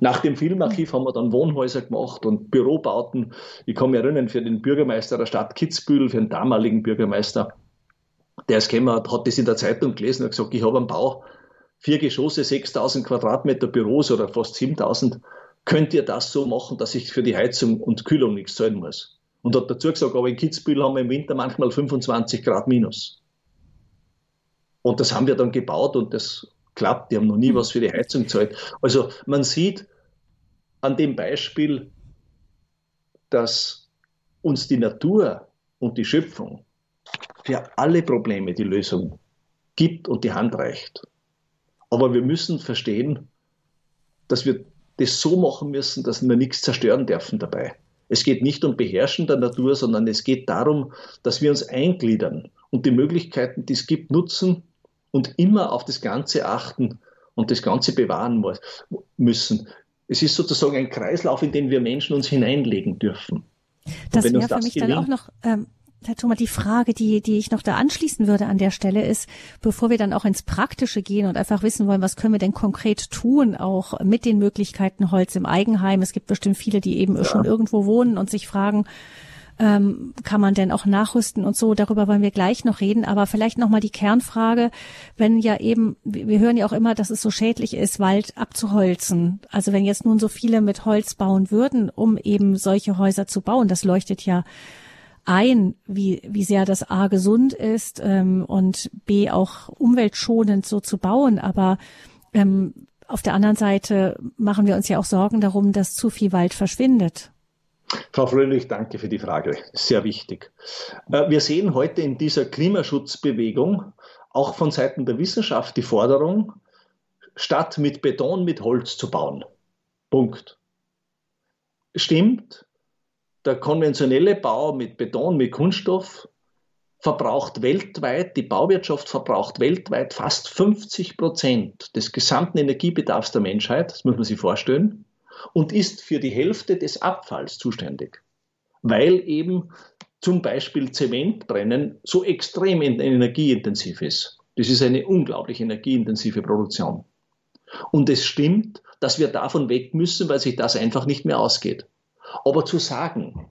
Nach dem Filmarchiv haben wir dann Wohnhäuser gemacht und Bürobauten. Ich kann mich erinnern, für den Bürgermeister der Stadt Kitzbühel, für den damaligen Bürgermeister, der es gekommen hat das in der Zeitung gelesen und gesagt, ich habe einen Bau, vier Geschosse, 6000 Quadratmeter Büros oder fast 7000. Könnt ihr das so machen, dass ich für die Heizung und Kühlung nichts zahlen muss? Und hat dazu gesagt, aber in Kitzbühel haben wir im Winter manchmal 25 Grad minus. Und das haben wir dann gebaut und das klappt. Die haben noch nie was für die Heizung gezahlt. Also man sieht an dem Beispiel, dass uns die Natur und die Schöpfung für alle Probleme die Lösung gibt und die Hand reicht. Aber wir müssen verstehen, dass wir das so machen müssen, dass wir nichts zerstören dürfen dabei. Es geht nicht um Beherrschen der Natur, sondern es geht darum, dass wir uns eingliedern und die Möglichkeiten, die es gibt, nutzen und immer auf das Ganze achten und das Ganze bewahren müssen. Es ist sozusagen ein Kreislauf, in den wir Menschen uns hineinlegen dürfen. Das wäre für mich gelingt, dann auch noch ähm, Herr Thomas, die Frage, die, die ich noch da anschließen würde an der Stelle ist, bevor wir dann auch ins Praktische gehen und einfach wissen wollen, was können wir denn konkret tun, auch mit den Möglichkeiten Holz im Eigenheim. Es gibt bestimmt viele, die eben ja. schon irgendwo wohnen und sich fragen, ähm, kann man denn auch nachrüsten und so, darüber wollen wir gleich noch reden. Aber vielleicht nochmal die Kernfrage, wenn ja eben, wir hören ja auch immer, dass es so schädlich ist, Wald abzuholzen. Also wenn jetzt nun so viele mit Holz bauen würden, um eben solche Häuser zu bauen, das leuchtet ja ein, wie, wie sehr das A gesund ist ähm, und B auch umweltschonend so zu bauen. Aber ähm, auf der anderen Seite machen wir uns ja auch Sorgen darum, dass zu viel Wald verschwindet. Frau Fröhlich, danke für die Frage. Sehr wichtig. Äh, wir sehen heute in dieser Klimaschutzbewegung auch von Seiten der Wissenschaft die Forderung, statt mit Beton mit Holz zu bauen. Punkt. Stimmt, der konventionelle Bau mit Beton, mit Kunststoff verbraucht weltweit, die Bauwirtschaft verbraucht weltweit fast 50 Prozent des gesamten Energiebedarfs der Menschheit, das muss man sich vorstellen, und ist für die Hälfte des Abfalls zuständig, weil eben zum Beispiel Zementbrennen so extrem energieintensiv ist. Das ist eine unglaublich energieintensive Produktion. Und es stimmt, dass wir davon weg müssen, weil sich das einfach nicht mehr ausgeht. Aber zu sagen,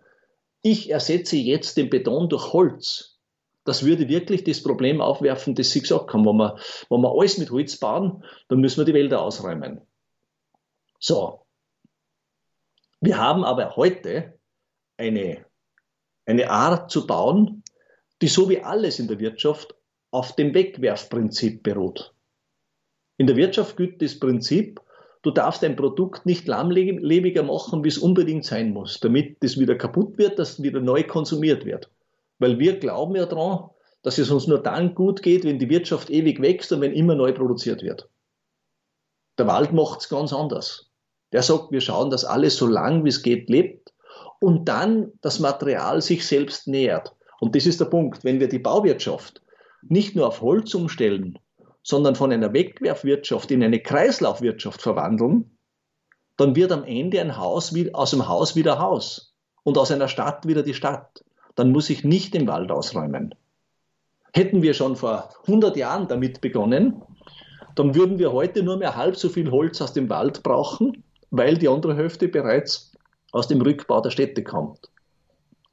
ich ersetze jetzt den Beton durch Holz, das würde wirklich das Problem aufwerfen, das Sie gesagt haben. Wenn wir, wenn wir alles mit Holz bauen, dann müssen wir die Wälder ausräumen. So. Wir haben aber heute eine, eine Art zu bauen, die so wie alles in der Wirtschaft auf dem Wegwerfprinzip beruht. In der Wirtschaft gilt das Prinzip, du darfst ein Produkt nicht lahmlebiger machen, wie es unbedingt sein muss, damit das wieder kaputt wird, dass wieder neu konsumiert wird. Weil wir glauben ja daran, dass es uns nur dann gut geht, wenn die Wirtschaft ewig wächst und wenn immer neu produziert wird. Der Wald macht es ganz anders. Der sagt, wir schauen, dass alles so lang wie es geht lebt und dann das Material sich selbst nähert. Und das ist der Punkt. Wenn wir die Bauwirtschaft nicht nur auf Holz umstellen, sondern von einer Wegwerfwirtschaft in eine Kreislaufwirtschaft verwandeln, dann wird am Ende ein Haus aus dem Haus wieder Haus und aus einer Stadt wieder die Stadt. Dann muss ich nicht den Wald ausräumen. Hätten wir schon vor 100 Jahren damit begonnen, dann würden wir heute nur mehr halb so viel Holz aus dem Wald brauchen, weil die andere Hälfte bereits aus dem Rückbau der Städte kommt.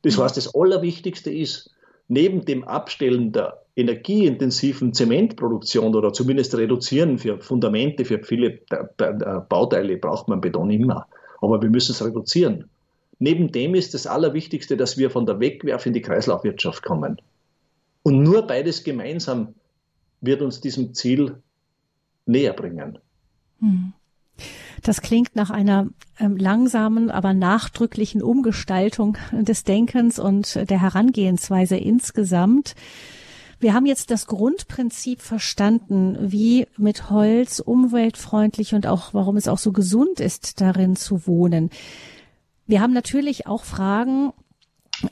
Das heißt, das Allerwichtigste ist, neben dem Abstellen der energieintensiven Zementproduktion oder zumindest reduzieren für Fundamente, für viele Bauteile braucht man Beton immer. Aber wir müssen es reduzieren. Neben dem ist das Allerwichtigste, dass wir von der Wegwerf in die Kreislaufwirtschaft kommen. Und nur beides gemeinsam wird uns diesem Ziel näher bringen. Hm. Das klingt nach einer ähm, langsamen, aber nachdrücklichen Umgestaltung des Denkens und der Herangehensweise insgesamt. Wir haben jetzt das Grundprinzip verstanden, wie mit Holz umweltfreundlich und auch warum es auch so gesund ist, darin zu wohnen. Wir haben natürlich auch Fragen,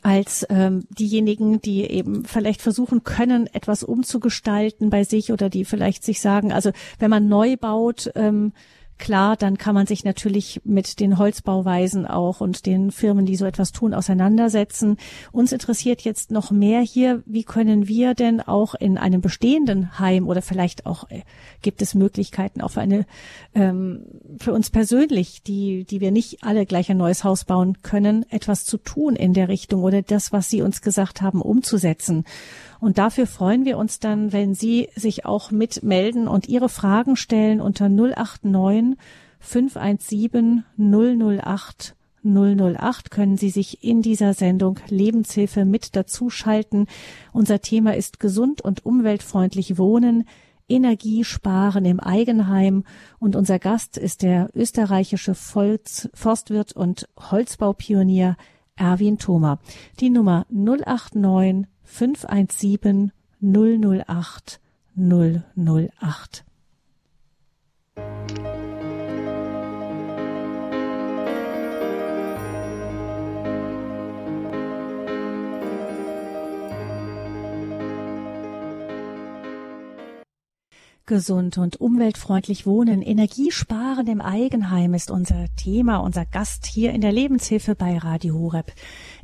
als ähm, diejenigen, die eben vielleicht versuchen können, etwas umzugestalten bei sich oder die vielleicht sich sagen, also wenn man neu baut, ähm, Klar, dann kann man sich natürlich mit den Holzbauweisen auch und den Firmen, die so etwas tun, auseinandersetzen. Uns interessiert jetzt noch mehr hier, wie können wir denn auch in einem bestehenden Heim oder vielleicht auch äh, gibt es Möglichkeiten auch für eine ähm, für uns persönlich, die die wir nicht alle gleich ein neues Haus bauen können, etwas zu tun in der Richtung oder das, was Sie uns gesagt haben, umzusetzen. Und dafür freuen wir uns dann, wenn Sie sich auch mitmelden und Ihre Fragen stellen unter 089 517 008 008 können Sie sich in dieser Sendung Lebenshilfe mit dazuschalten. Unser Thema ist gesund und umweltfreundlich wohnen, Energie sparen im Eigenheim und unser Gast ist der österreichische Volks Forstwirt und Holzbaupionier Erwin Thoma. Die Nummer 089 517 008 008. Gesund und umweltfreundlich wohnen, Energiesparen im Eigenheim ist unser Thema, unser Gast hier in der Lebenshilfe bei Radio Horeb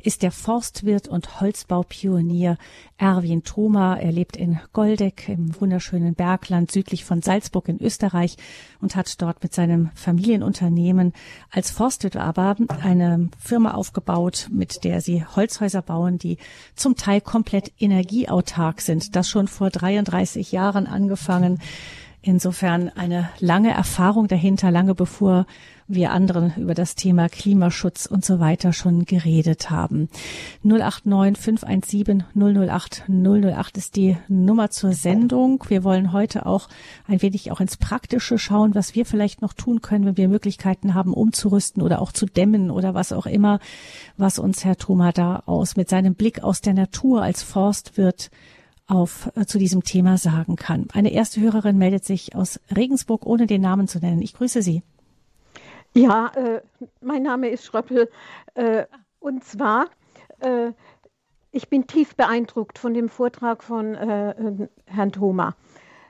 ist der Forstwirt und Holzbaupionier Erwin Thoma. Er lebt in Goldeck im wunderschönen Bergland südlich von Salzburg in Österreich und hat dort mit seinem Familienunternehmen als Forstwirt aber eine Firma aufgebaut, mit der sie Holzhäuser bauen, die zum Teil komplett energieautark sind. Das schon vor 33 Jahren angefangen. Insofern eine lange Erfahrung dahinter, lange bevor wir anderen über das Thema Klimaschutz und so weiter schon geredet haben. 089 517 008 008 ist die Nummer zur Sendung. Wir wollen heute auch ein wenig auch ins Praktische schauen, was wir vielleicht noch tun können, wenn wir Möglichkeiten haben, umzurüsten oder auch zu dämmen oder was auch immer, was uns Herr Thoma da aus mit seinem Blick aus der Natur als Forstwirt auf äh, zu diesem Thema sagen kann. Eine erste Hörerin meldet sich aus Regensburg, ohne den Namen zu nennen. Ich grüße Sie. Ja, äh, mein Name ist Schröppel. Äh, und zwar, äh, ich bin tief beeindruckt von dem Vortrag von äh, Herrn Thoma.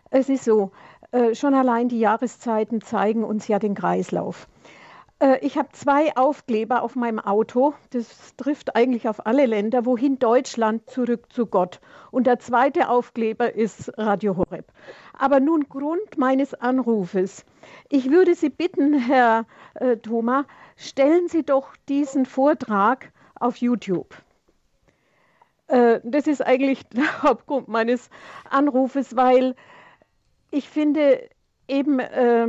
Es ist so, schon allein die Jahreszeiten zeigen uns ja den Kreislauf. Äh, ich habe zwei Aufkleber auf meinem Auto. Das trifft eigentlich auf alle Länder. Wohin Deutschland zurück zu Gott. Und der zweite Aufkleber ist Radio Horeb. Aber nun Grund meines Anrufes. Ich würde Sie bitten, Herr äh, Thoma, stellen Sie doch diesen Vortrag auf YouTube. Äh, das ist eigentlich der Hauptgrund meines Anrufes, weil ich finde eben äh,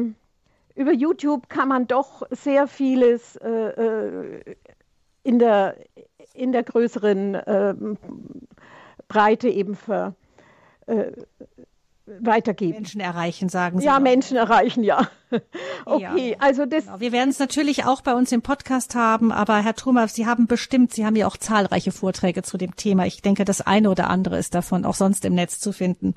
über YouTube kann man doch sehr vieles äh, äh in, der, in der größeren äh, Breite eben ver, äh, weitergeben. Menschen erreichen, sagen Sie. Ja, noch. Menschen erreichen, ja. okay, ja. also das. Genau. Wir werden es natürlich auch bei uns im Podcast haben, aber Herr Trumer, Sie haben bestimmt, Sie haben ja auch zahlreiche Vorträge zu dem Thema. Ich denke, das eine oder andere ist davon auch sonst im Netz zu finden.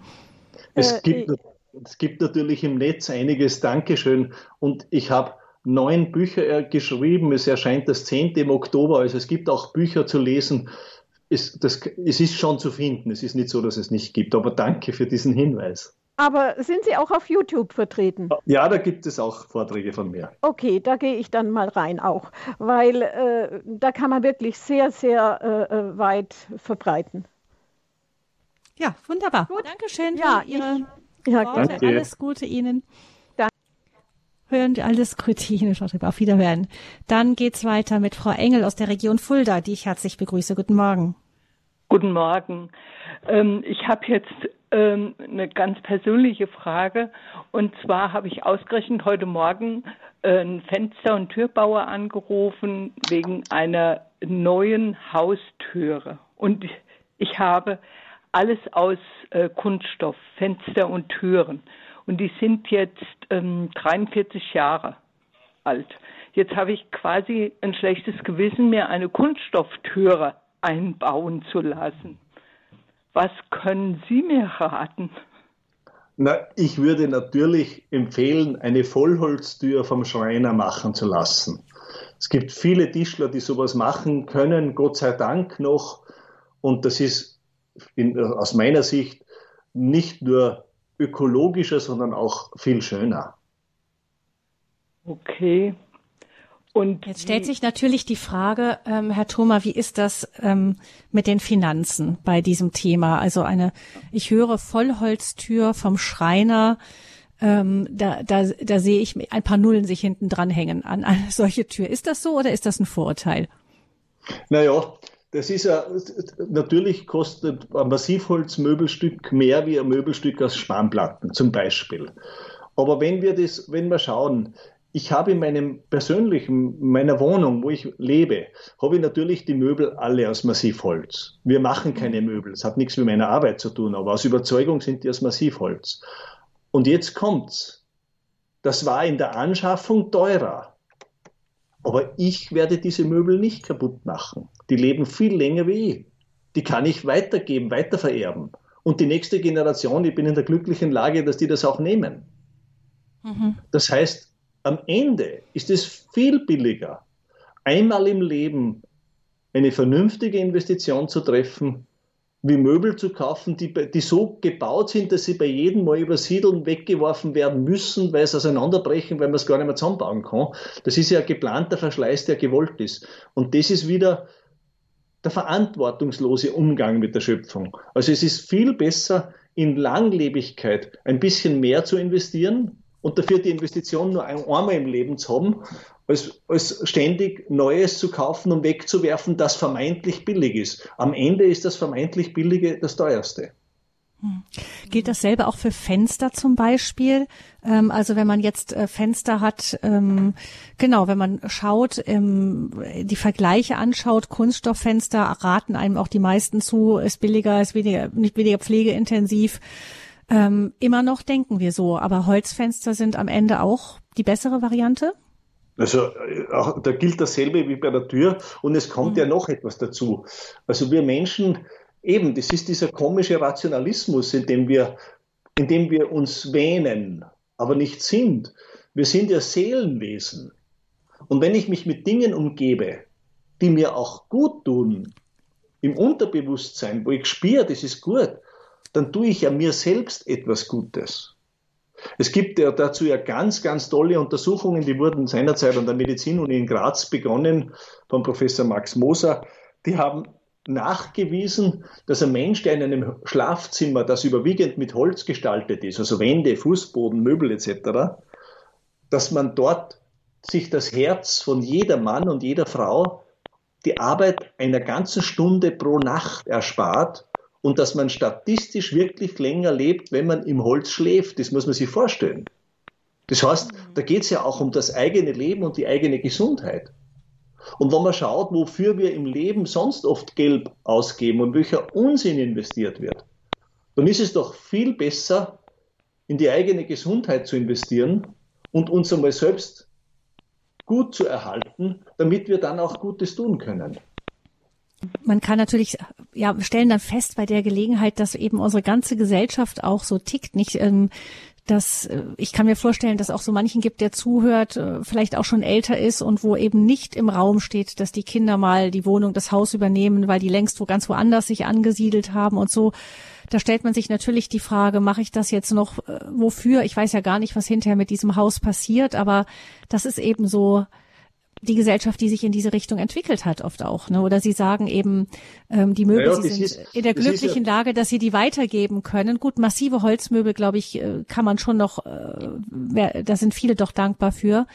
Es äh, gibt es gibt natürlich im Netz einiges. Dankeschön. Und ich habe neun Bücher äh, geschrieben. Es erscheint das 10. im Oktober. Also es gibt auch Bücher zu lesen. Es, das, es ist schon zu finden. Es ist nicht so, dass es nicht gibt. Aber danke für diesen Hinweis. Aber sind Sie auch auf YouTube vertreten? Ja, da gibt es auch Vorträge von mir. Okay, da gehe ich dann mal rein auch, weil äh, da kann man wirklich sehr, sehr äh, äh weit verbreiten. Ja, wunderbar. Gut. Dankeschön ja, für Ihre ja, Danke. Alles Gute Ihnen. Danke. Hören alles Gute Ihnen, Frau Trieber. Auf Wiederhören. Dann geht's weiter mit Frau Engel aus der Region Fulda, die ich herzlich begrüße. Guten Morgen. Guten Morgen. Ähm, ich habe jetzt ähm, eine ganz persönliche Frage. Und zwar habe ich ausgerechnet heute Morgen äh, einen Fenster- und Türbauer angerufen wegen einer neuen Haustüre. Und ich habe alles aus äh, Kunststoff, Fenster und Türen. Und die sind jetzt ähm, 43 Jahre alt. Jetzt habe ich quasi ein schlechtes Gewissen, mir eine Kunststofftüre einbauen zu lassen. Was können Sie mir raten? Na, ich würde natürlich empfehlen, eine Vollholztür vom Schreiner machen zu lassen. Es gibt viele Tischler, die sowas machen können, Gott sei Dank noch. Und das ist in, aus meiner Sicht nicht nur ökologischer, sondern auch viel schöner. Okay. Und jetzt stellt sich natürlich die Frage, ähm, Herr Thoma, wie ist das ähm, mit den Finanzen bei diesem Thema? Also eine, ich höre Vollholztür vom Schreiner. Ähm, da, da, da sehe ich ein paar Nullen sich hinten dranhängen an eine solche Tür. Ist das so oder ist das ein Vorurteil? Naja, das ist ja, natürlich kostet ein Massivholzmöbelstück mehr wie ein Möbelstück aus Spanplatten zum Beispiel. Aber wenn wir das, wenn wir schauen, ich habe in meinem persönlichen, meiner Wohnung, wo ich lebe, habe ich natürlich die Möbel alle aus Massivholz. Wir machen keine Möbel. Das hat nichts mit meiner Arbeit zu tun, aber aus Überzeugung sind die aus Massivholz. Und jetzt kommt's. Das war in der Anschaffung teurer. Aber ich werde diese Möbel nicht kaputt machen. Die leben viel länger wie ich. Die kann ich weitergeben, weitervererben. Und die nächste Generation, ich bin in der glücklichen Lage, dass die das auch nehmen. Mhm. Das heißt, am Ende ist es viel billiger, einmal im Leben eine vernünftige Investition zu treffen, wie Möbel zu kaufen, die, die so gebaut sind, dass sie bei jedem Mal übersiedeln, weggeworfen werden müssen, weil sie auseinanderbrechen, weil man es gar nicht mehr zusammenbauen kann. Das ist ja ein geplanter Verschleiß, der gewollt ist. Und das ist wieder der verantwortungslose Umgang mit der Schöpfung. Also es ist viel besser, in Langlebigkeit ein bisschen mehr zu investieren und dafür die Investition nur einmal im Leben zu haben, als, als ständig Neues zu kaufen und wegzuwerfen, das vermeintlich billig ist. Am Ende ist das vermeintlich Billige das teuerste. Hm. Gilt dasselbe auch für Fenster zum Beispiel? Ähm, also wenn man jetzt äh, Fenster hat, ähm, genau, wenn man schaut, ähm, die Vergleiche anschaut, Kunststofffenster raten einem auch die meisten zu, ist billiger, ist weniger, nicht weniger pflegeintensiv. Ähm, immer noch denken wir so, aber Holzfenster sind am Ende auch die bessere Variante? Also auch, da gilt dasselbe wie bei der Tür und es kommt mhm. ja noch etwas dazu. Also wir Menschen, eben, das ist dieser komische Rationalismus, in dem wir, in dem wir uns wähnen, aber nicht sind. Wir sind ja Seelenwesen. Und wenn ich mich mit Dingen umgebe, die mir auch gut tun, im Unterbewusstsein, wo ich spüre, das ist gut, dann tue ich ja mir selbst etwas Gutes. Es gibt ja dazu ja ganz, ganz tolle Untersuchungen, die wurden seinerzeit an der Medizinuni in Graz begonnen von Professor Max Moser. Die haben nachgewiesen, dass ein Mensch, der in einem Schlafzimmer, das überwiegend mit Holz gestaltet ist, also Wände, Fußboden, Möbel etc., dass man dort sich das Herz von jeder Mann und jeder Frau die Arbeit einer ganzen Stunde pro Nacht erspart und dass man statistisch wirklich länger lebt, wenn man im Holz schläft. Das muss man sich vorstellen. Das heißt, da geht es ja auch um das eigene Leben und die eigene Gesundheit. Und wenn man schaut, wofür wir im Leben sonst oft Geld ausgeben und welcher Unsinn investiert wird, dann ist es doch viel besser, in die eigene Gesundheit zu investieren und uns einmal selbst gut zu erhalten, damit wir dann auch Gutes tun können. Man kann natürlich, ja, stellen dann fest bei der Gelegenheit, dass eben unsere ganze Gesellschaft auch so tickt, nicht? Ähm, dass äh, ich kann mir vorstellen, dass auch so manchen gibt, der zuhört, äh, vielleicht auch schon älter ist und wo eben nicht im Raum steht, dass die Kinder mal die Wohnung, das Haus übernehmen, weil die längst wo ganz woanders sich angesiedelt haben und so. Da stellt man sich natürlich die Frage, mache ich das jetzt noch äh, wofür? Ich weiß ja gar nicht, was hinterher mit diesem Haus passiert, aber das ist eben so, die Gesellschaft, die sich in diese Richtung entwickelt hat, oft auch. Ne? Oder sie sagen eben, ähm, die Möbel, ja, sie sind ist, in der glücklichen ja, Lage, dass sie die weitergeben können. Gut, massive Holzmöbel, glaube ich, äh, kann man schon noch, äh, da sind viele doch dankbar für.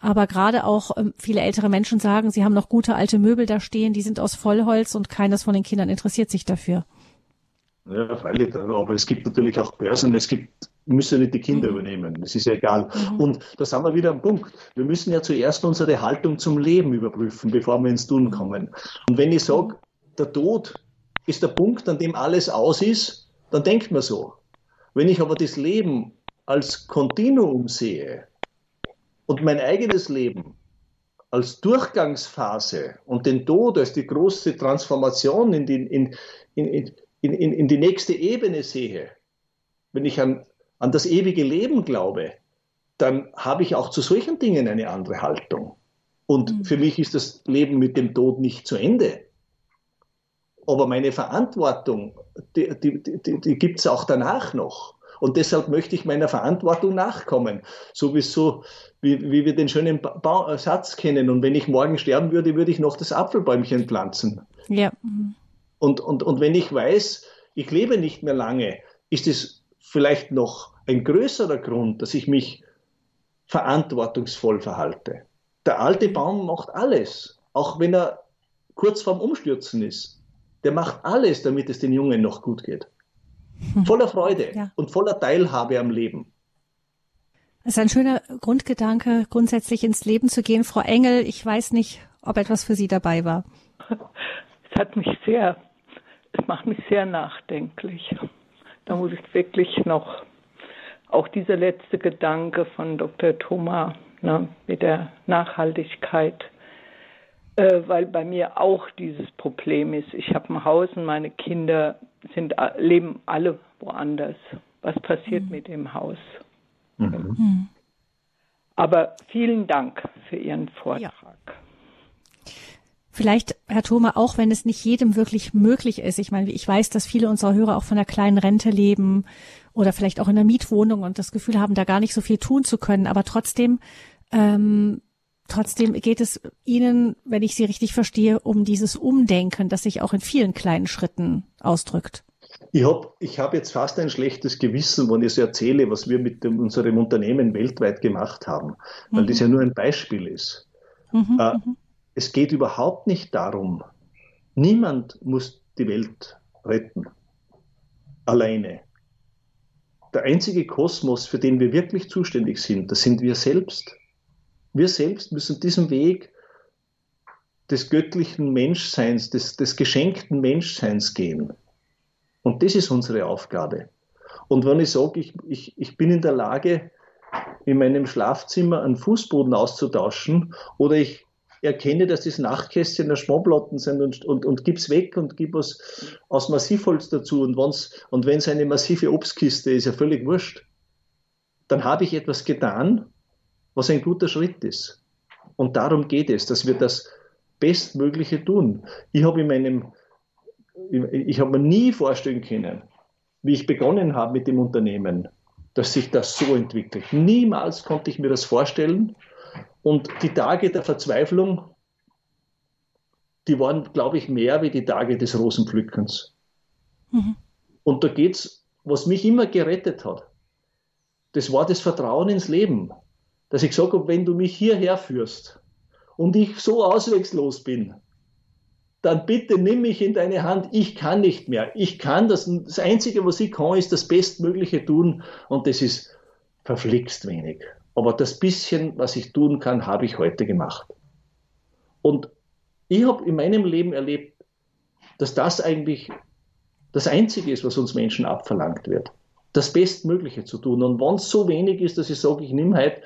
Aber gerade auch ähm, viele ältere Menschen sagen, sie haben noch gute alte Möbel da stehen, die sind aus Vollholz und keines von den Kindern interessiert sich dafür. Ja, freilich, aber es gibt natürlich auch Börsen, es gibt müssen nicht die Kinder mhm. übernehmen. Das ist ja egal. Mhm. Und da sind wir wieder am Punkt. Wir müssen ja zuerst unsere Haltung zum Leben überprüfen, bevor wir ins Tun kommen. Und wenn ich sage, der Tod ist der Punkt, an dem alles aus ist, dann denkt man so. Wenn ich aber das Leben als Kontinuum sehe und mein eigenes Leben als Durchgangsphase und den Tod als die große Transformation in die, in, in, in, in die nächste Ebene sehe, wenn ich an an das ewige Leben glaube, dann habe ich auch zu solchen Dingen eine andere Haltung. Und mhm. für mich ist das Leben mit dem Tod nicht zu Ende. Aber meine Verantwortung, die, die, die, die gibt es auch danach noch. Und deshalb möchte ich meiner Verantwortung nachkommen. So wie, so, wie, wie wir den schönen ba Satz kennen. Und wenn ich morgen sterben würde, würde ich noch das Apfelbäumchen pflanzen. Ja. Und, und, und wenn ich weiß, ich lebe nicht mehr lange, ist es vielleicht noch ein größerer Grund, dass ich mich verantwortungsvoll verhalte. Der alte Baum macht alles, auch wenn er kurz vorm Umstürzen ist. Der macht alles, damit es den Jungen noch gut geht. Voller Freude ja. und voller Teilhabe am Leben. Es ist ein schöner Grundgedanke, grundsätzlich ins Leben zu gehen. Frau Engel, ich weiß nicht, ob etwas für Sie dabei war. Es hat mich sehr, es macht mich sehr nachdenklich. Da muss ich wirklich noch auch dieser letzte Gedanke von Dr. Thoma ne, mit der Nachhaltigkeit, äh, weil bei mir auch dieses Problem ist. Ich habe ein Haus und meine Kinder sind, leben alle woanders. Was passiert mhm. mit dem Haus? Mhm. mhm. Aber vielen Dank für Ihren Vortrag. Ja. Vielleicht, Herr Thoma, auch wenn es nicht jedem wirklich möglich ist. Ich meine, ich weiß, dass viele unserer Hörer auch von einer kleinen Rente leben oder vielleicht auch in einer Mietwohnung und das Gefühl haben, da gar nicht so viel tun zu können. Aber trotzdem, ähm, trotzdem geht es Ihnen, wenn ich Sie richtig verstehe, um dieses Umdenken, das sich auch in vielen kleinen Schritten ausdrückt. Ich habe ich hab jetzt fast ein schlechtes Gewissen, wenn ich so erzähle, was wir mit dem, unserem Unternehmen weltweit gemacht haben, weil mhm. das ja nur ein Beispiel ist. Mhm, äh, mhm es geht überhaupt nicht darum, niemand muss die Welt retten. Alleine. Der einzige Kosmos, für den wir wirklich zuständig sind, das sind wir selbst. Wir selbst müssen diesen Weg des göttlichen Menschseins, des, des geschenkten Menschseins gehen. Und das ist unsere Aufgabe. Und wenn ich sage, ich, ich, ich bin in der Lage, in meinem Schlafzimmer einen Fußboden auszutauschen oder ich erkenne, dass das Nachtkästchen der Schmobblotten sind und, und, und gib's weg und gib was aus Massivholz dazu. Und, wenn's, und wenn es eine massive Obstkiste ist, ja völlig wurscht, dann habe ich etwas getan, was ein guter Schritt ist. Und darum geht es, dass wir das Bestmögliche tun. Ich habe in meinem, ich habe mir nie vorstellen können, wie ich begonnen habe mit dem Unternehmen, dass sich das so entwickelt. Niemals konnte ich mir das vorstellen. Und die Tage der Verzweiflung, die waren, glaube ich, mehr wie die Tage des Rosenpflückens. Mhm. Und da geht es, was mich immer gerettet hat, das war das Vertrauen ins Leben. Dass ich gesagt habe, wenn du mich hierher führst und ich so auswegslos bin, dann bitte nimm mich in deine Hand. Ich kann nicht mehr. Ich kann das. Das Einzige, was ich kann, ist das Bestmögliche tun. Und das ist verflixt wenig. Aber das bisschen, was ich tun kann, habe ich heute gemacht. Und ich habe in meinem Leben erlebt, dass das eigentlich das Einzige ist, was uns Menschen abverlangt wird. Das Bestmögliche zu tun. Und wenn es so wenig ist, dass ich sage, ich nehme heute,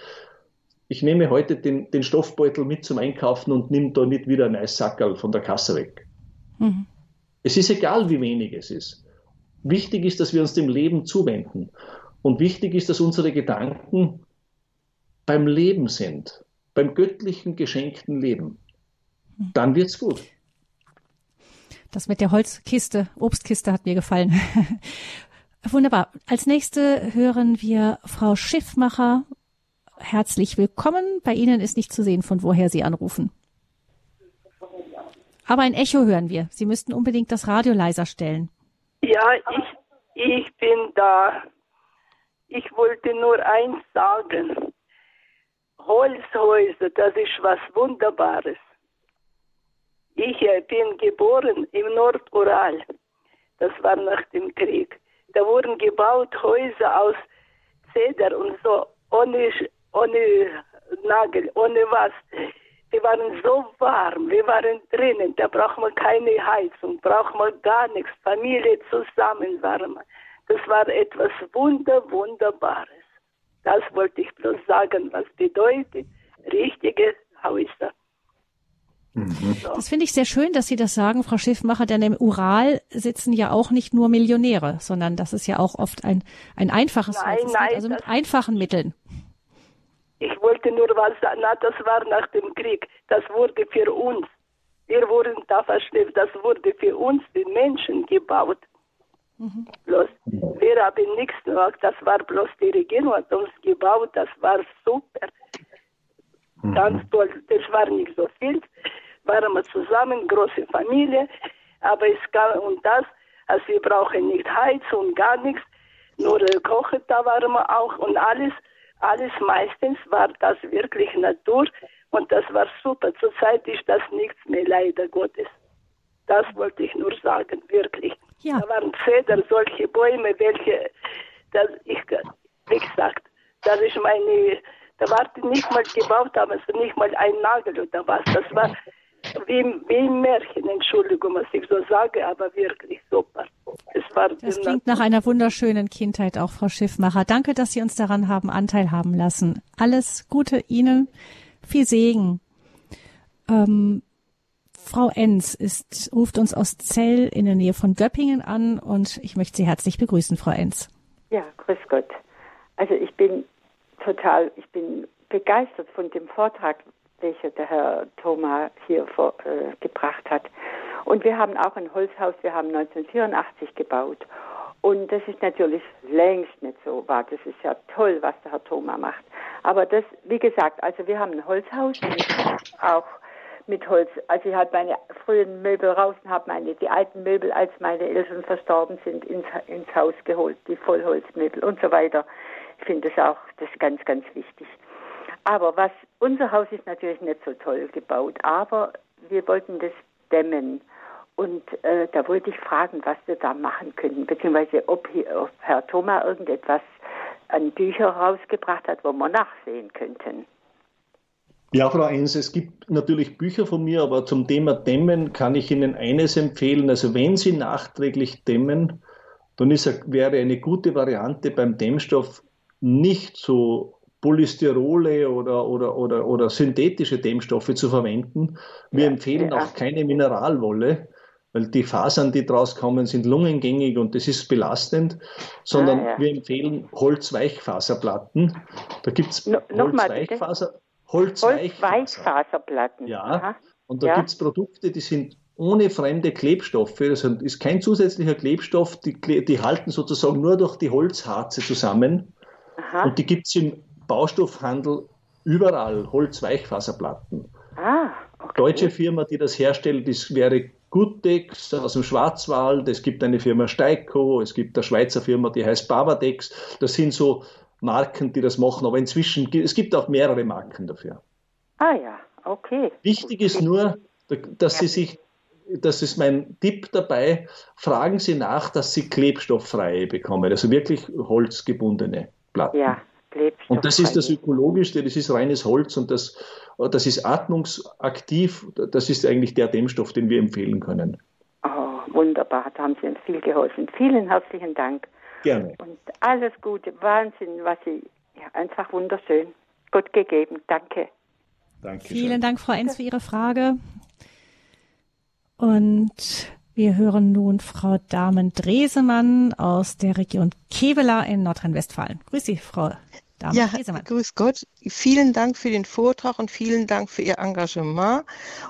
ich nehme heute den, den Stoffbeutel mit zum Einkaufen und nehme da nicht wieder ein Eissackerl von der Kasse weg. Mhm. Es ist egal, wie wenig es ist. Wichtig ist, dass wir uns dem Leben zuwenden. Und wichtig ist, dass unsere Gedanken beim Leben sind, beim göttlichen geschenkten Leben. Mhm. Dann wird's gut. Das mit der Holzkiste, Obstkiste hat mir gefallen. Wunderbar. Als nächste hören wir Frau Schiffmacher. Herzlich willkommen. Bei Ihnen ist nicht zu sehen, von woher Sie anrufen. Aber ein Echo hören wir. Sie müssten unbedingt das Radio leiser stellen. Ja, ich, ich bin da. Ich wollte nur eins sagen. Holzhäuser, das ist was Wunderbares. Ich äh, bin geboren im Nordural. Das war nach dem Krieg. Da wurden gebaut Häuser aus Zeder und so, ohne, ohne Nagel, ohne was. Die waren so warm, wir waren drinnen, da braucht man keine Heizung, braucht man gar nichts, Familie zusammen war man. Das war etwas Wunder, Wunderbares. Das wollte ich bloß sagen, was bedeutet richtige Häuser. Mhm. Das finde ich sehr schön, dass Sie das sagen, Frau Schiffmacher, denn im Ural sitzen ja auch nicht nur Millionäre, sondern das ist ja auch oft ein, ein einfaches nein, Haus. Nein, also mit einfachen Mitteln. Ich wollte nur was sagen, na, das war nach dem Krieg, das wurde für uns. Wir wurden da verstehen, das wurde für uns, die Menschen, gebaut. Mhm. Bloß, wir haben nichts gemacht, das war bloß die Regierung hat uns gebaut, das war super. Mhm. Ganz toll, das war nicht so viel waren wir zusammen, große Familie, aber es gab und das, also wir brauchen nicht Heizung, gar nichts, nur kochen, da waren wir auch und alles, alles meistens war das wirklich Natur und das war super. Zurzeit ist das nichts mehr, leider Gottes. Das wollte ich nur sagen, wirklich. Ja. Da waren Zeder, solche Bäume, welche, das, ich, wie gesagt, das ist meine, da war nicht mal gebaut, aber es nicht mal ein Nagel oder was. Das war wie, wie ein Märchen, Entschuldigung, was ich so sage, aber wirklich super. Es war das klingt nach einer wunderschönen Kindheit auch, Frau Schiffmacher. Danke, dass Sie uns daran haben Anteil haben lassen. Alles Gute Ihnen, viel Segen. Ähm, Frau Enz ist, ruft uns aus Zell in der Nähe von Göppingen an und ich möchte Sie herzlich begrüßen, Frau Enz. Ja, grüß Gott. Also ich bin total, ich bin begeistert von dem Vortrag, welche der Herr Thoma hier vor, äh, gebracht hat. Und wir haben auch ein Holzhaus, wir haben 1984 gebaut. Und das ist natürlich längst nicht so wahr. Das ist ja toll, was der Herr Thoma macht. Aber das, wie gesagt, also wir haben ein Holzhaus, auch mit Holz. Als ich halt meine frühen Möbel draußen habe, meine, die alten Möbel, als meine Eltern verstorben sind, ins, ins Haus geholt, die Vollholzmöbel und so weiter. Ich finde das auch, das ist ganz, ganz wichtig. Aber was, unser Haus ist natürlich nicht so toll gebaut, aber wir wollten das dämmen. Und äh, da wollte ich fragen, was wir da machen könnten, beziehungsweise ob, hier, ob Herr Thoma irgendetwas an Büchern rausgebracht hat, wo wir nachsehen könnten. Ja, Frau Enz, es gibt natürlich Bücher von mir, aber zum Thema Dämmen kann ich Ihnen eines empfehlen. Also wenn Sie nachträglich dämmen, dann ist, wäre eine gute Variante beim Dämmstoff nicht so Polystyrole oder, oder, oder, oder synthetische Dämmstoffe zu verwenden. Wir ja, empfehlen ja. auch keine Mineralwolle, weil die Fasern, die draus kommen, sind lungengängig und das ist belastend, sondern ah, ja. wir empfehlen Holzweichfaserplatten. Da gibt es no, Holzweichfaser, Holzweichfaserplatten. Ja, Aha. und da gibt es Produkte, die sind ohne fremde Klebstoffe. Das ist kein zusätzlicher Klebstoff, die, die halten sozusagen nur durch die Holzharze zusammen Aha. Und die gibt es im Baustoffhandel überall, Holzweichfaserplatten. Ah, okay. Deutsche Firma, die das herstellt, das wäre Guttex aus dem Schwarzwald, es gibt eine Firma Steiko, es gibt eine Schweizer Firma, die heißt Babadex. Das sind so Marken, die das machen, aber inzwischen, es gibt auch mehrere Marken dafür. Ah ja, okay. Wichtig ist nur, dass. Sie sich, das ist mein Tipp dabei, fragen Sie nach, dass Sie klebstofffreie bekommen, also wirklich holzgebundene Platten. Ja, und das ist das Ökologischste, das ist reines Holz und das, das ist atmungsaktiv. Das ist eigentlich der Dämmstoff, den wir empfehlen können. Oh, wunderbar, da haben Sie uns viel geholfen. Vielen herzlichen Dank. Gerne. Und alles Gute, Wahnsinn, was Sie, ja, einfach wunderschön. Gott gegeben, danke. Danke. Vielen Dank, Frau Enz, für Ihre Frage. Und wir hören nun Frau Damen-Dresemann aus der Region Kevela in Nordrhein-Westfalen. Grüß Sie, Frau Damen ja, grüß Gott. Vielen Dank für den Vortrag und vielen Dank für Ihr Engagement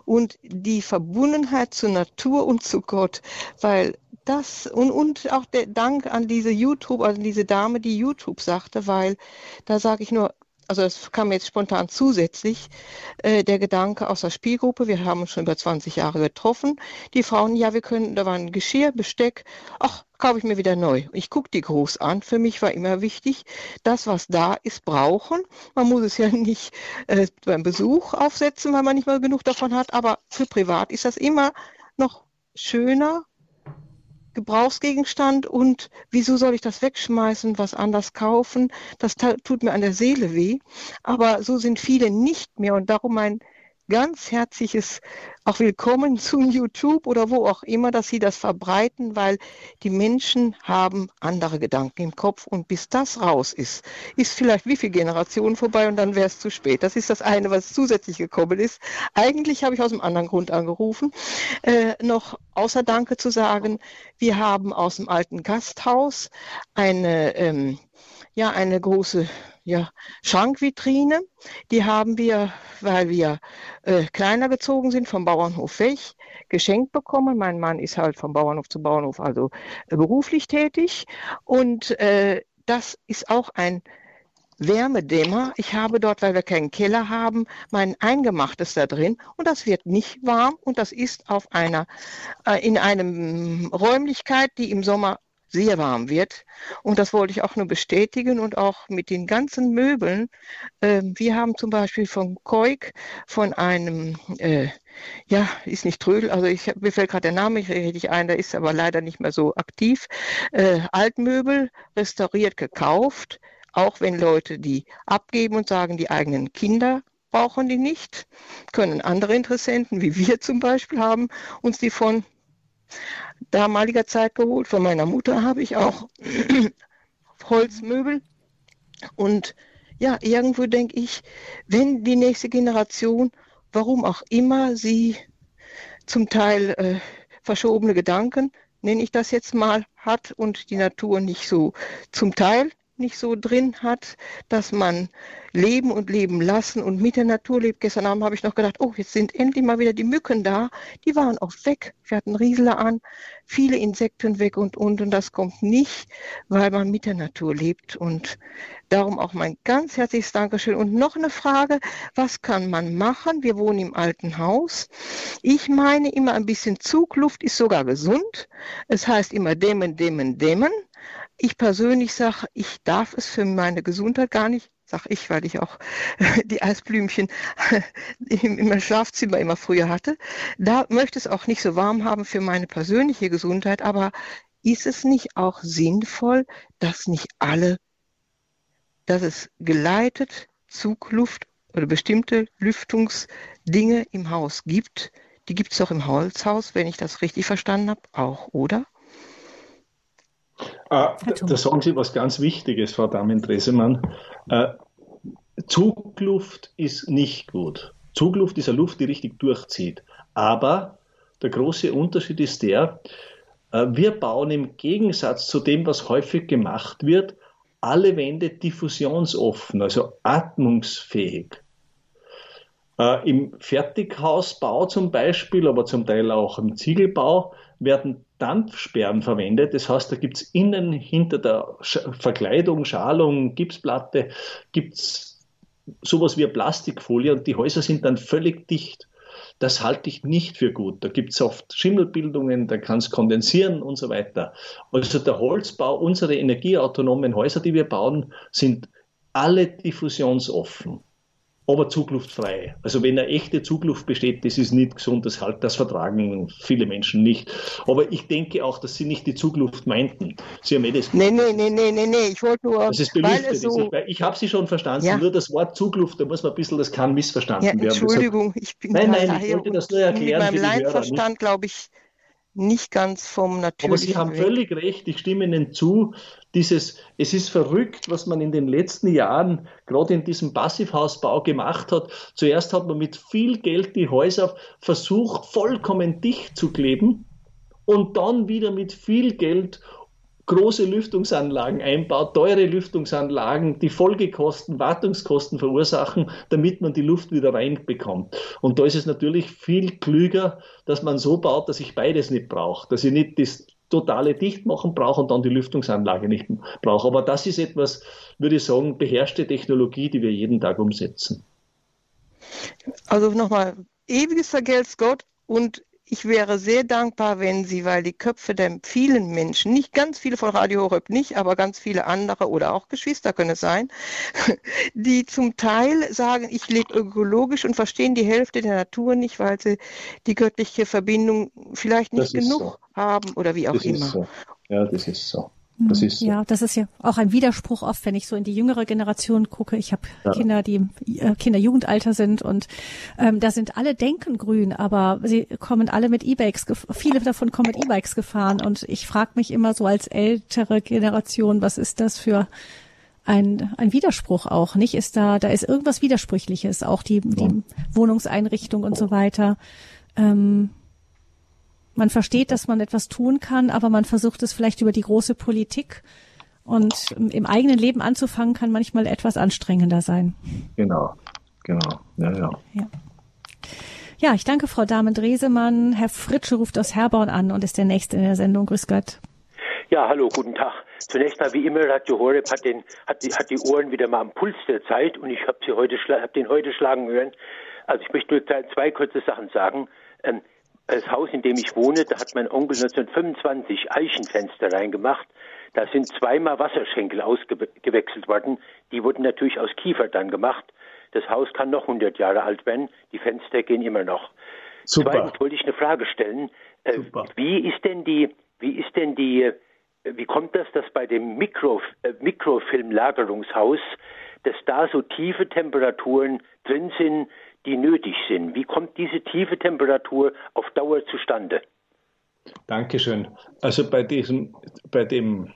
und die Verbundenheit zur Natur und zu Gott, weil das und, und auch der Dank an diese YouTube, also diese Dame, die YouTube sagte, weil da sage ich nur, also das kam jetzt spontan zusätzlich, äh, der Gedanke aus der Spielgruppe, wir haben uns schon über 20 Jahre getroffen, die Frauen, ja, wir können, da war ein Geschirr, Besteck, ach, kaufe ich mir wieder neu. Ich gucke die groß an, für mich war immer wichtig, das, was da ist, brauchen. Man muss es ja nicht äh, beim Besuch aufsetzen, weil man nicht mal genug davon hat, aber für privat ist das immer noch schöner Gebrauchsgegenstand und wieso soll ich das wegschmeißen, was anders kaufen? Das tut mir an der Seele weh. Aber so sind viele nicht mehr und darum mein ganz herzliches auch willkommen zu YouTube oder wo auch immer, dass Sie das verbreiten, weil die Menschen haben andere Gedanken im Kopf und bis das raus ist, ist vielleicht wie viele Generationen vorbei und dann wäre es zu spät. Das ist das eine, was zusätzlich gekommen ist. Eigentlich habe ich aus einem anderen Grund angerufen, äh, noch außer Danke zu sagen, wir haben aus dem alten Gasthaus eine, ähm, ja, eine große ja, Schrankvitrine. Die haben wir, weil wir äh, kleiner gezogen sind vom Bauernhof weg, geschenkt bekommen. Mein Mann ist halt vom Bauernhof zu Bauernhof also äh, beruflich tätig. Und äh, das ist auch ein Wärmedämmer. Ich habe dort, weil wir keinen Keller haben, mein Eingemachtes da drin und das wird nicht warm und das ist auf einer, äh, in einem Räumlichkeit, die im Sommer sehr warm wird. Und das wollte ich auch nur bestätigen und auch mit den ganzen Möbeln. Äh, wir haben zum Beispiel von Koik, von einem, äh, ja, ist nicht Trödel, also ich, mir fällt gerade der Name ich rede ich ein, der ist aber leider nicht mehr so aktiv, äh, Altmöbel restauriert gekauft, auch wenn Leute die abgeben und sagen, die eigenen Kinder brauchen die nicht, können andere Interessenten, wie wir zum Beispiel haben, uns die von damaliger Zeit geholt. Von meiner Mutter habe ich auch Holzmöbel. Und ja, irgendwo denke ich, wenn die nächste Generation, warum auch immer sie zum Teil äh, verschobene Gedanken, nenne ich das jetzt mal, hat und die Natur nicht so zum Teil nicht so drin hat, dass man leben und leben lassen und mit der Natur lebt. Gestern Abend habe ich noch gedacht, oh, jetzt sind endlich mal wieder die Mücken da. Die waren auch weg. Wir hatten Riesler an, viele Insekten weg und und. Und das kommt nicht, weil man mit der Natur lebt. Und darum auch mein ganz herzliches Dankeschön. Und noch eine Frage, was kann man machen? Wir wohnen im alten Haus. Ich meine immer ein bisschen Zugluft ist sogar gesund. Es heißt immer dämmen, dämmen, dämmen. Ich persönlich sage, ich darf es für meine Gesundheit gar nicht, sag ich, weil ich auch die Eisblümchen im Schlafzimmer immer früher hatte. Da möchte es auch nicht so warm haben für meine persönliche Gesundheit, aber ist es nicht auch sinnvoll, dass nicht alle, dass es geleitet Zugluft oder bestimmte Lüftungsdinge im Haus gibt? Die gibt es doch im Holzhaus, wenn ich das richtig verstanden habe, auch, oder? Ah, da sagen Sie was ganz Wichtiges, Frau Damen-Dresemann. Äh, Zugluft ist nicht gut. Zugluft ist eine Luft, die richtig durchzieht. Aber der große Unterschied ist der, äh, wir bauen im Gegensatz zu dem, was häufig gemacht wird, alle Wände diffusionsoffen, also atmungsfähig. Äh, Im Fertighausbau zum Beispiel, aber zum Teil auch im Ziegelbau, werden Dampfsperren verwendet. Das heißt, da gibt es innen hinter der Verkleidung, Schalung, Gipsplatte, gibt es sowas wie eine Plastikfolie und die Häuser sind dann völlig dicht. Das halte ich nicht für gut. Da gibt es oft Schimmelbildungen, da kann es kondensieren und so weiter. Also der Holzbau, unsere energieautonomen Häuser, die wir bauen, sind alle diffusionsoffen aber zugluftfrei. Also wenn eine echte Zugluft besteht, das ist nicht gesund, das, halt, das vertragen viele Menschen nicht. Aber ich denke auch, dass sie nicht die Zugluft meinten. Sie haben eh das Nee, nee, nee, nee, nee, nee, ich wollte nur... Das ist belüftet. So ist. Ich habe sie schon verstanden, ja. nur das Wort Zugluft, da muss man ein bisschen, das kann missverstanden ja, werden. Entschuldigung, ich bin Nein, nein, ich wollte das nur erklären Mit meinem Leinverstand, glaube ich, nicht ganz vom natürlichen Aber Sie haben Weg. völlig recht, ich stimme Ihnen zu. Dieses, es ist verrückt, was man in den letzten Jahren gerade in diesem Passivhausbau gemacht hat. Zuerst hat man mit viel Geld die Häuser versucht, vollkommen dicht zu kleben und dann wieder mit viel Geld große Lüftungsanlagen einbaut, teure Lüftungsanlagen, die Folgekosten, Wartungskosten verursachen, damit man die Luft wieder reinbekommt. Und da ist es natürlich viel klüger, dass man so baut, dass ich beides nicht brauche, dass ich nicht das totale Dichtmachen brauche und dann die Lüftungsanlage nicht brauche. Aber das ist etwas, würde ich sagen, beherrschte Technologie, die wir jeden Tag umsetzen. Also nochmal, ewiges Vergelt's Gott und ich wäre sehr dankbar, wenn Sie, weil die Köpfe der vielen Menschen, nicht ganz viele von Radio Horeb nicht, aber ganz viele andere oder auch Geschwister können es sein, die zum Teil sagen, ich lebe ökologisch und verstehen die Hälfte der Natur nicht, weil sie die göttliche Verbindung vielleicht nicht genug so. haben oder wie auch das immer. So. Ja, das ist so. Das ist so. Ja, das ist ja auch ein Widerspruch oft, wenn ich so in die jüngere Generation gucke. Ich habe ja. Kinder, die im äh, Kinderjugendalter sind und ähm, da sind alle denken grün, aber sie kommen alle mit E-Bikes, viele davon kommen mit E-Bikes gefahren und ich frage mich immer so als ältere Generation, was ist das für ein, ein Widerspruch auch, nicht? Ist da, da ist irgendwas Widersprüchliches, auch die, ja. die Wohnungseinrichtung und so weiter. Ähm, man versteht, dass man etwas tun kann, aber man versucht es vielleicht über die große Politik. Und im eigenen Leben anzufangen, kann manchmal etwas anstrengender sein. Genau, genau, ja, ja. Ja, ja ich danke Frau Damen-Dresemann. Herr Fritsche ruft aus Herborn an und ist der Nächste in der Sendung. Grüß Gott. Ja, hallo, guten Tag. Zunächst mal, wie immer, Radio Horeb hat, den, hat, die, hat die Ohren wieder mal am Puls der Zeit und ich habe hab den heute schlagen hören. Also ich möchte nur zwei kurze Sachen sagen. Ähm, das Haus, in dem ich wohne, da hat mein Onkel 1925 Eichenfenster reingemacht. Da sind zweimal Wasserschenkel ausgewechselt worden. Die wurden natürlich aus Kiefer dann gemacht. Das Haus kann noch 100 Jahre alt werden. Die Fenster gehen immer noch. Super. Zweitens wollte ich eine Frage stellen. Äh, wie ist denn die, wie ist denn die, äh, wie kommt das, dass bei dem Mikro, äh, Mikrofilmlagerungshaus, dass da so tiefe Temperaturen drin sind, die nötig sind. Wie kommt diese tiefe Temperatur auf Dauer zustande? Dankeschön. Also bei diesem, bei dem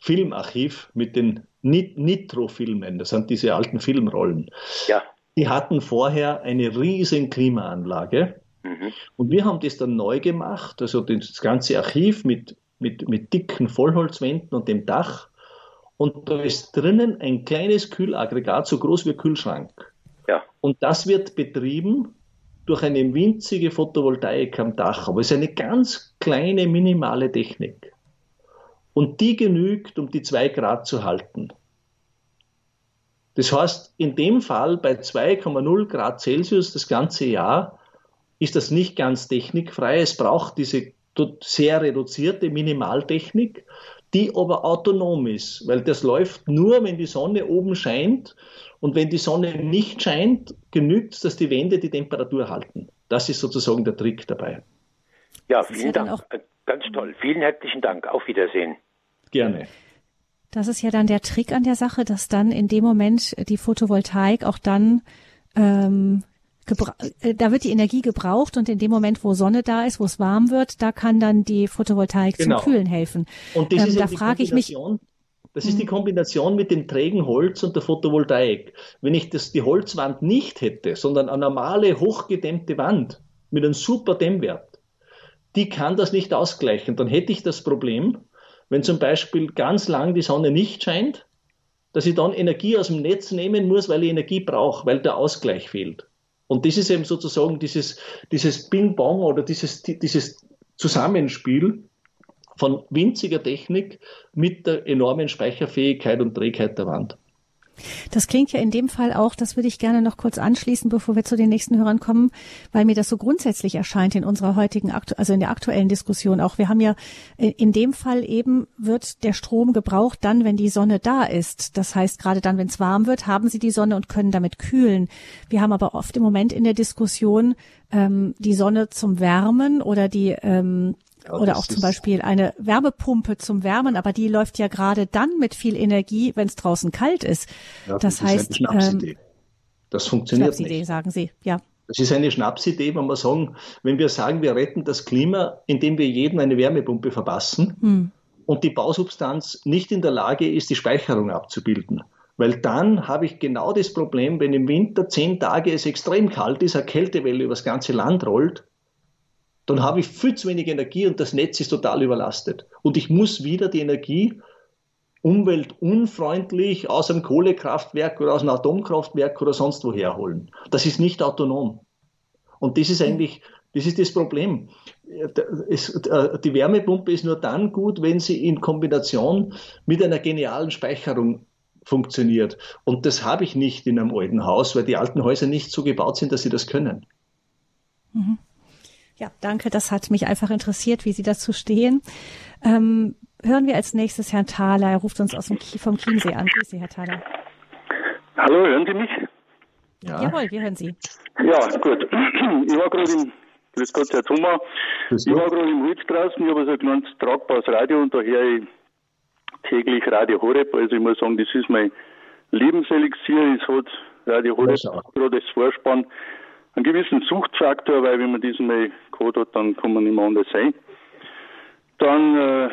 Filmarchiv mit den Nitrofilmen, das sind diese alten Filmrollen. Ja. Die hatten vorher eine riesen Klimaanlage. Mhm. Und wir haben das dann neu gemacht, also das ganze Archiv mit, mit, mit dicken Vollholzwänden und dem Dach. Und da ist drinnen ein kleines Kühlaggregat, so groß wie ein Kühlschrank. Ja. Und das wird betrieben durch eine winzige Photovoltaik am Dach. Aber es ist eine ganz kleine, minimale Technik. Und die genügt, um die 2 Grad zu halten. Das heißt, in dem Fall bei 2,0 Grad Celsius das ganze Jahr ist das nicht ganz technikfrei. Es braucht diese sehr reduzierte Minimaltechnik, die aber autonom ist, weil das läuft nur, wenn die Sonne oben scheint und wenn die Sonne nicht scheint, genügt es, dass die Wände die Temperatur halten. Das ist sozusagen der Trick dabei. Ja, vielen ja Dank. Ganz toll. Vielen herzlichen Dank. Auf Wiedersehen. Gerne. Das ist ja dann der Trick an der Sache, dass dann in dem Moment die Photovoltaik auch dann ähm, äh, da wird die Energie gebraucht und in dem Moment, wo Sonne da ist, wo es warm wird, da kann dann die Photovoltaik genau. zum Kühlen helfen. Und das ähm, ist da frage ich mich. Das ist die mhm. Kombination mit dem trägen Holz und der Photovoltaik. Wenn ich das, die Holzwand nicht hätte, sondern eine normale, hochgedämmte Wand mit einem super Dämmwert, die kann das nicht ausgleichen. Dann hätte ich das Problem, wenn zum Beispiel ganz lang die Sonne nicht scheint, dass ich dann Energie aus dem Netz nehmen muss, weil ich Energie brauche, weil der Ausgleich fehlt. Und das ist eben sozusagen dieses, dieses Ping-Pong oder dieses, dieses Zusammenspiel von winziger Technik mit der enormen Speicherfähigkeit und Trägheit der Wand. Das klingt ja in dem Fall auch, das würde ich gerne noch kurz anschließen, bevor wir zu den nächsten Hörern kommen, weil mir das so grundsätzlich erscheint in unserer heutigen, also in der aktuellen Diskussion auch. Wir haben ja äh, in dem Fall eben wird der Strom gebraucht dann, wenn die Sonne da ist. Das heißt, gerade dann, wenn es warm wird, haben sie die Sonne und können damit kühlen. Wir haben aber oft im Moment in der Diskussion ähm, die Sonne zum Wärmen oder die ähm, oder auch zum Beispiel eine Wärmepumpe zum Wärmen, aber die läuft ja gerade dann mit viel Energie, wenn es draußen kalt ist. Ja, das, das heißt, ähm, das funktioniert Schnapsidee, nicht. sagen Sie, ja. Das ist eine Schnapsidee, wenn wir sagen, wenn wir sagen, wir retten das Klima, indem wir jedem eine Wärmepumpe verpassen hm. und die Bausubstanz nicht in der Lage ist, die Speicherung abzubilden. Weil dann habe ich genau das Problem, wenn im Winter zehn Tage es extrem kalt ist, eine Kältewelle über das ganze Land rollt, dann habe ich viel zu wenig Energie und das Netz ist total überlastet. Und ich muss wieder die Energie umweltunfreundlich aus einem Kohlekraftwerk oder aus einem Atomkraftwerk oder sonst woher holen. Das ist nicht autonom. Und das ist eigentlich, das ist das Problem. Die Wärmepumpe ist nur dann gut, wenn sie in Kombination mit einer genialen Speicherung funktioniert. Und das habe ich nicht in einem alten Haus, weil die alten Häuser nicht so gebaut sind, dass sie das können. Mhm. Ja, danke. Das hat mich einfach interessiert, wie Sie dazu stehen. Ähm, hören wir als nächstes Herrn Thaler. Er ruft uns aus dem, vom Chiemsee an. Grüß Sie, Herr Thaler. Hallo, hören Sie mich? Ja. Jawohl, wir hören Sie. Ja, gut. Ich war gerade im, grüß Gott, Herr Thoma. Ich war gerade im Holz draußen. Ich habe also ein kleines tragbares Radio und daher ich täglich Radio Horeb. Also ich muss sagen, das ist mein Lebenselixier. Es hat Radio Horeb gerade das Vorspann einen gewissen Suchtfaktor, weil wenn man diesen mal gehabt hat, dann kann man nicht mehr anders sein. Dann äh,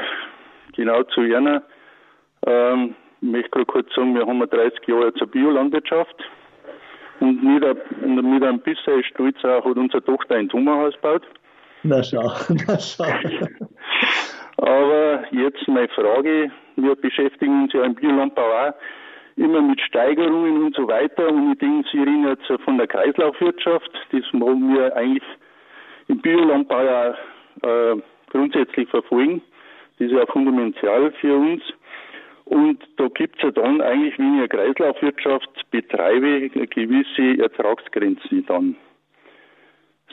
genau zu Jana. Ähm, ich möchte gerade kurz sagen, wir haben 30 Jahre zur Biolandwirtschaft und mit, mit einem bisschen Stolz auch hat unsere Tochter ein Tumorhaus gebaut. Na schau, na schau. Aber jetzt meine Frage, wir beschäftigen uns ja im Biolandbau auch immer mit Steigerungen und so weiter. Und ich denke, Sie reden jetzt von der Kreislaufwirtschaft. Das wollen wir eigentlich im Biolandbau ja äh, grundsätzlich verfolgen. Das ist ja fundamental für uns. Und da gibt es ja dann eigentlich, wenn ich eine Kreislaufwirtschaft betreibe, gewisse Ertragsgrenzen dann.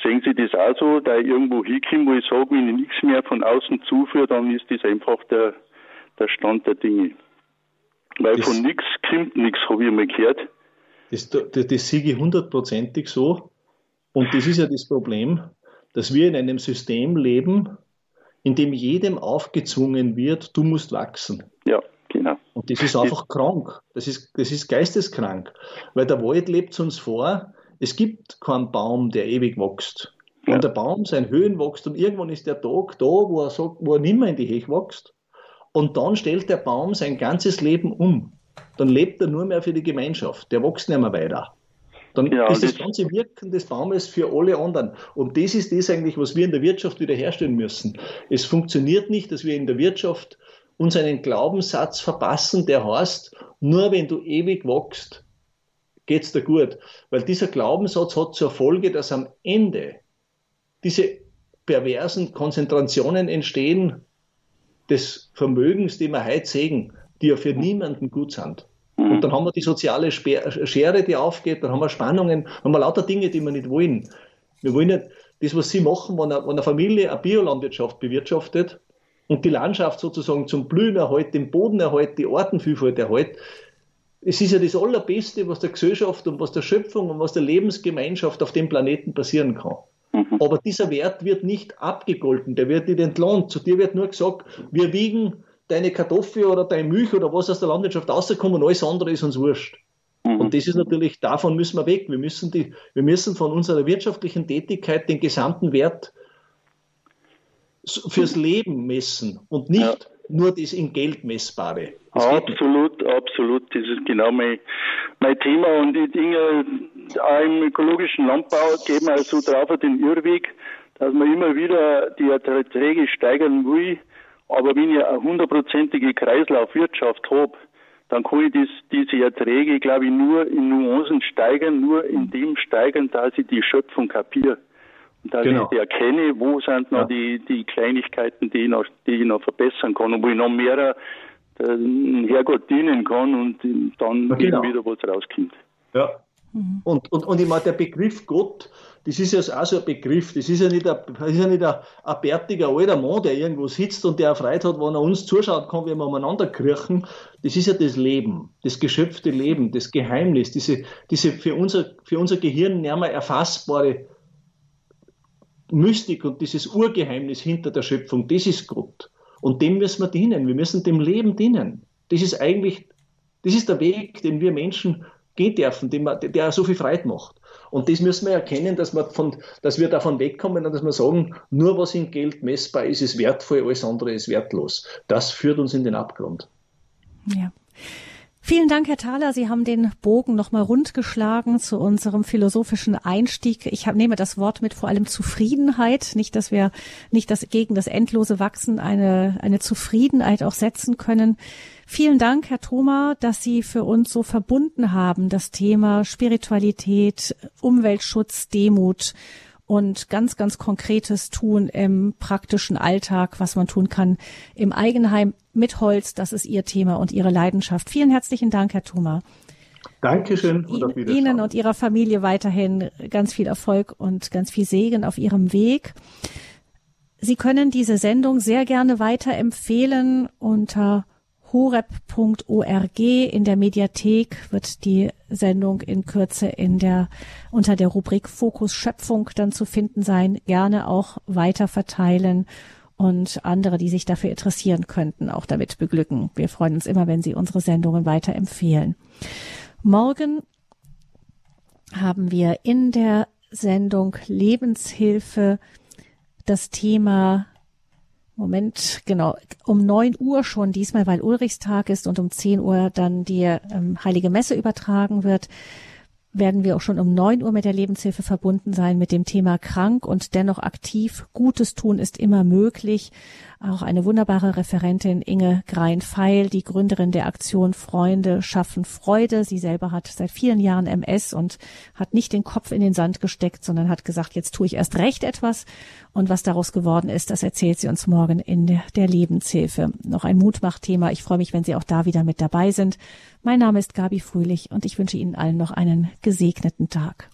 Sehen Sie das auch so, da ich irgendwo hinkomme, wo ich sage, wenn ich nichts mehr von außen zuführe, dann ist das einfach der, der Stand der Dinge. Weil das, von nichts kommt nichts, habe ich mal gehört. Das, das, das sehe ich hundertprozentig so. Und das ist ja das Problem, dass wir in einem System leben, in dem jedem aufgezwungen wird, du musst wachsen. Ja, genau. Und das ist einfach krank. Das ist, das ist geisteskrank. Weil der Wald lebt uns vor, es gibt keinen Baum, der ewig wächst. Ja. der Baum sein Höhen wächst und irgendwann ist der Tag da, wo er sagt, wo er nicht mehr in die Höhe wächst, und dann stellt der Baum sein ganzes Leben um. Dann lebt er nur mehr für die Gemeinschaft. Der wächst nicht mehr weiter. Dann ja, ist das, das ganze Wirken des Baumes für alle anderen. Und das ist das eigentlich, was wir in der Wirtschaft wiederherstellen müssen. Es funktioniert nicht, dass wir in der Wirtschaft uns einen Glaubenssatz verpassen, der heißt, nur wenn du ewig wächst, geht's dir gut. Weil dieser Glaubenssatz hat zur Folge, dass am Ende diese perversen Konzentrationen entstehen, des Vermögens, die wir heute sehen, die ja für niemanden gut sind. Und mhm. dann haben wir die soziale Schere, die aufgeht, dann haben wir Spannungen, haben wir lauter Dinge, die wir nicht wollen. Wir wollen nicht das, was Sie machen, wenn eine, wenn eine Familie eine Biolandwirtschaft bewirtschaftet und die Landschaft sozusagen zum Blühen erhält, den Boden erhält, die Artenvielfalt erhält. Es ist ja das Allerbeste, was der Gesellschaft und was der Schöpfung und was der Lebensgemeinschaft auf dem Planeten passieren kann. Mhm. Aber dieser Wert wird nicht abgegolten, der wird nicht entlohnt. Zu dir wird nur gesagt, wir wiegen deine Kartoffel oder deine Milch oder was aus der Landwirtschaft rauskommt und alles andere ist uns wurscht. Mhm. Und das ist natürlich, davon müssen wir weg. Wir müssen, die, wir müssen von unserer wirtschaftlichen Tätigkeit den gesamten Wert fürs Leben messen und nicht ja. nur das in Geld messbare. Das absolut, absolut. Das ist genau mein, mein Thema. Und die Dinge auch im ökologischen Landbau geben also drauf den Irrweg, dass man immer wieder die Erträge steigern will. Aber wenn ich eine hundertprozentige Kreislaufwirtschaft habe, dann kann ich das, diese Erträge, glaube ich, nur in Nuancen steigern, nur in dem steigern, dass ich die Schöpfung kapiere. dass genau. ich erkenne, wo sind noch ja. die, die Kleinigkeiten, die ich, noch, die ich noch verbessern kann und wo ich noch mehr äh, Herrgott dienen kann und dann genau. wieder was rauskommt. Ja. Mhm. Und, und, und ich meine, der Begriff Gott, das ist ja auch so ein Begriff. Das ist ja nicht ein, ist ja nicht ein, ein bärtiger alter Mann, der irgendwo sitzt und der Freude hat, wenn er uns zuschaut kann, wie wir umeinander kriechen. Das ist ja das Leben, das geschöpfte Leben, das Geheimnis, diese, diese für, unser, für unser Gehirn nicht mehr erfassbare Mystik und dieses Urgeheimnis hinter der Schöpfung, das ist Gott. Und dem müssen wir dienen. Wir müssen dem Leben dienen. Das ist eigentlich, das ist der Weg, den wir Menschen gehen dürfen, der, der so viel Freude macht. Und das müssen wir erkennen, dass wir, von, dass wir davon wegkommen und dass wir sagen, nur was in Geld messbar ist, ist wertvoll, alles andere ist wertlos. Das führt uns in den Abgrund. Ja. Vielen Dank, Herr Thaler. Sie haben den Bogen nochmal rund geschlagen zu unserem philosophischen Einstieg. Ich hab, nehme das Wort mit vor allem Zufriedenheit. Nicht, dass wir nicht das gegen das endlose Wachsen eine, eine Zufriedenheit auch setzen können. Vielen Dank, Herr Thoma, dass Sie für uns so verbunden haben, das Thema Spiritualität, Umweltschutz, Demut und ganz, ganz konkretes tun im praktischen Alltag, was man tun kann im Eigenheim mit Holz. Das ist Ihr Thema und Ihre Leidenschaft. Vielen herzlichen Dank, Herr Thoma. Dankeschön und. Ihnen und Ihrer Familie weiterhin ganz viel Erfolg und ganz viel Segen auf Ihrem Weg. Sie können diese Sendung sehr gerne weiterempfehlen unter horeb.org. In der Mediathek wird die Sendung in Kürze in der, unter der Rubrik Fokus Schöpfung dann zu finden sein. Gerne auch weiter verteilen und andere, die sich dafür interessieren könnten, auch damit beglücken. Wir freuen uns immer, wenn Sie unsere Sendungen weiterempfehlen. Morgen haben wir in der Sendung Lebenshilfe das Thema Moment, genau, um neun Uhr schon diesmal, weil Ulrichstag ist und um zehn Uhr dann die ähm, Heilige Messe übertragen wird, werden wir auch schon um neun Uhr mit der Lebenshilfe verbunden sein mit dem Thema krank und dennoch aktiv. Gutes tun ist immer möglich auch eine wunderbare Referentin Inge Grein-Feil, die Gründerin der Aktion Freunde schaffen Freude. Sie selber hat seit vielen Jahren MS und hat nicht den Kopf in den Sand gesteckt, sondern hat gesagt, jetzt tue ich erst recht etwas. Und was daraus geworden ist, das erzählt sie uns morgen in der, der Lebenshilfe. Noch ein Mutmachthema. Ich freue mich, wenn Sie auch da wieder mit dabei sind. Mein Name ist Gabi Fröhlich und ich wünsche Ihnen allen noch einen gesegneten Tag.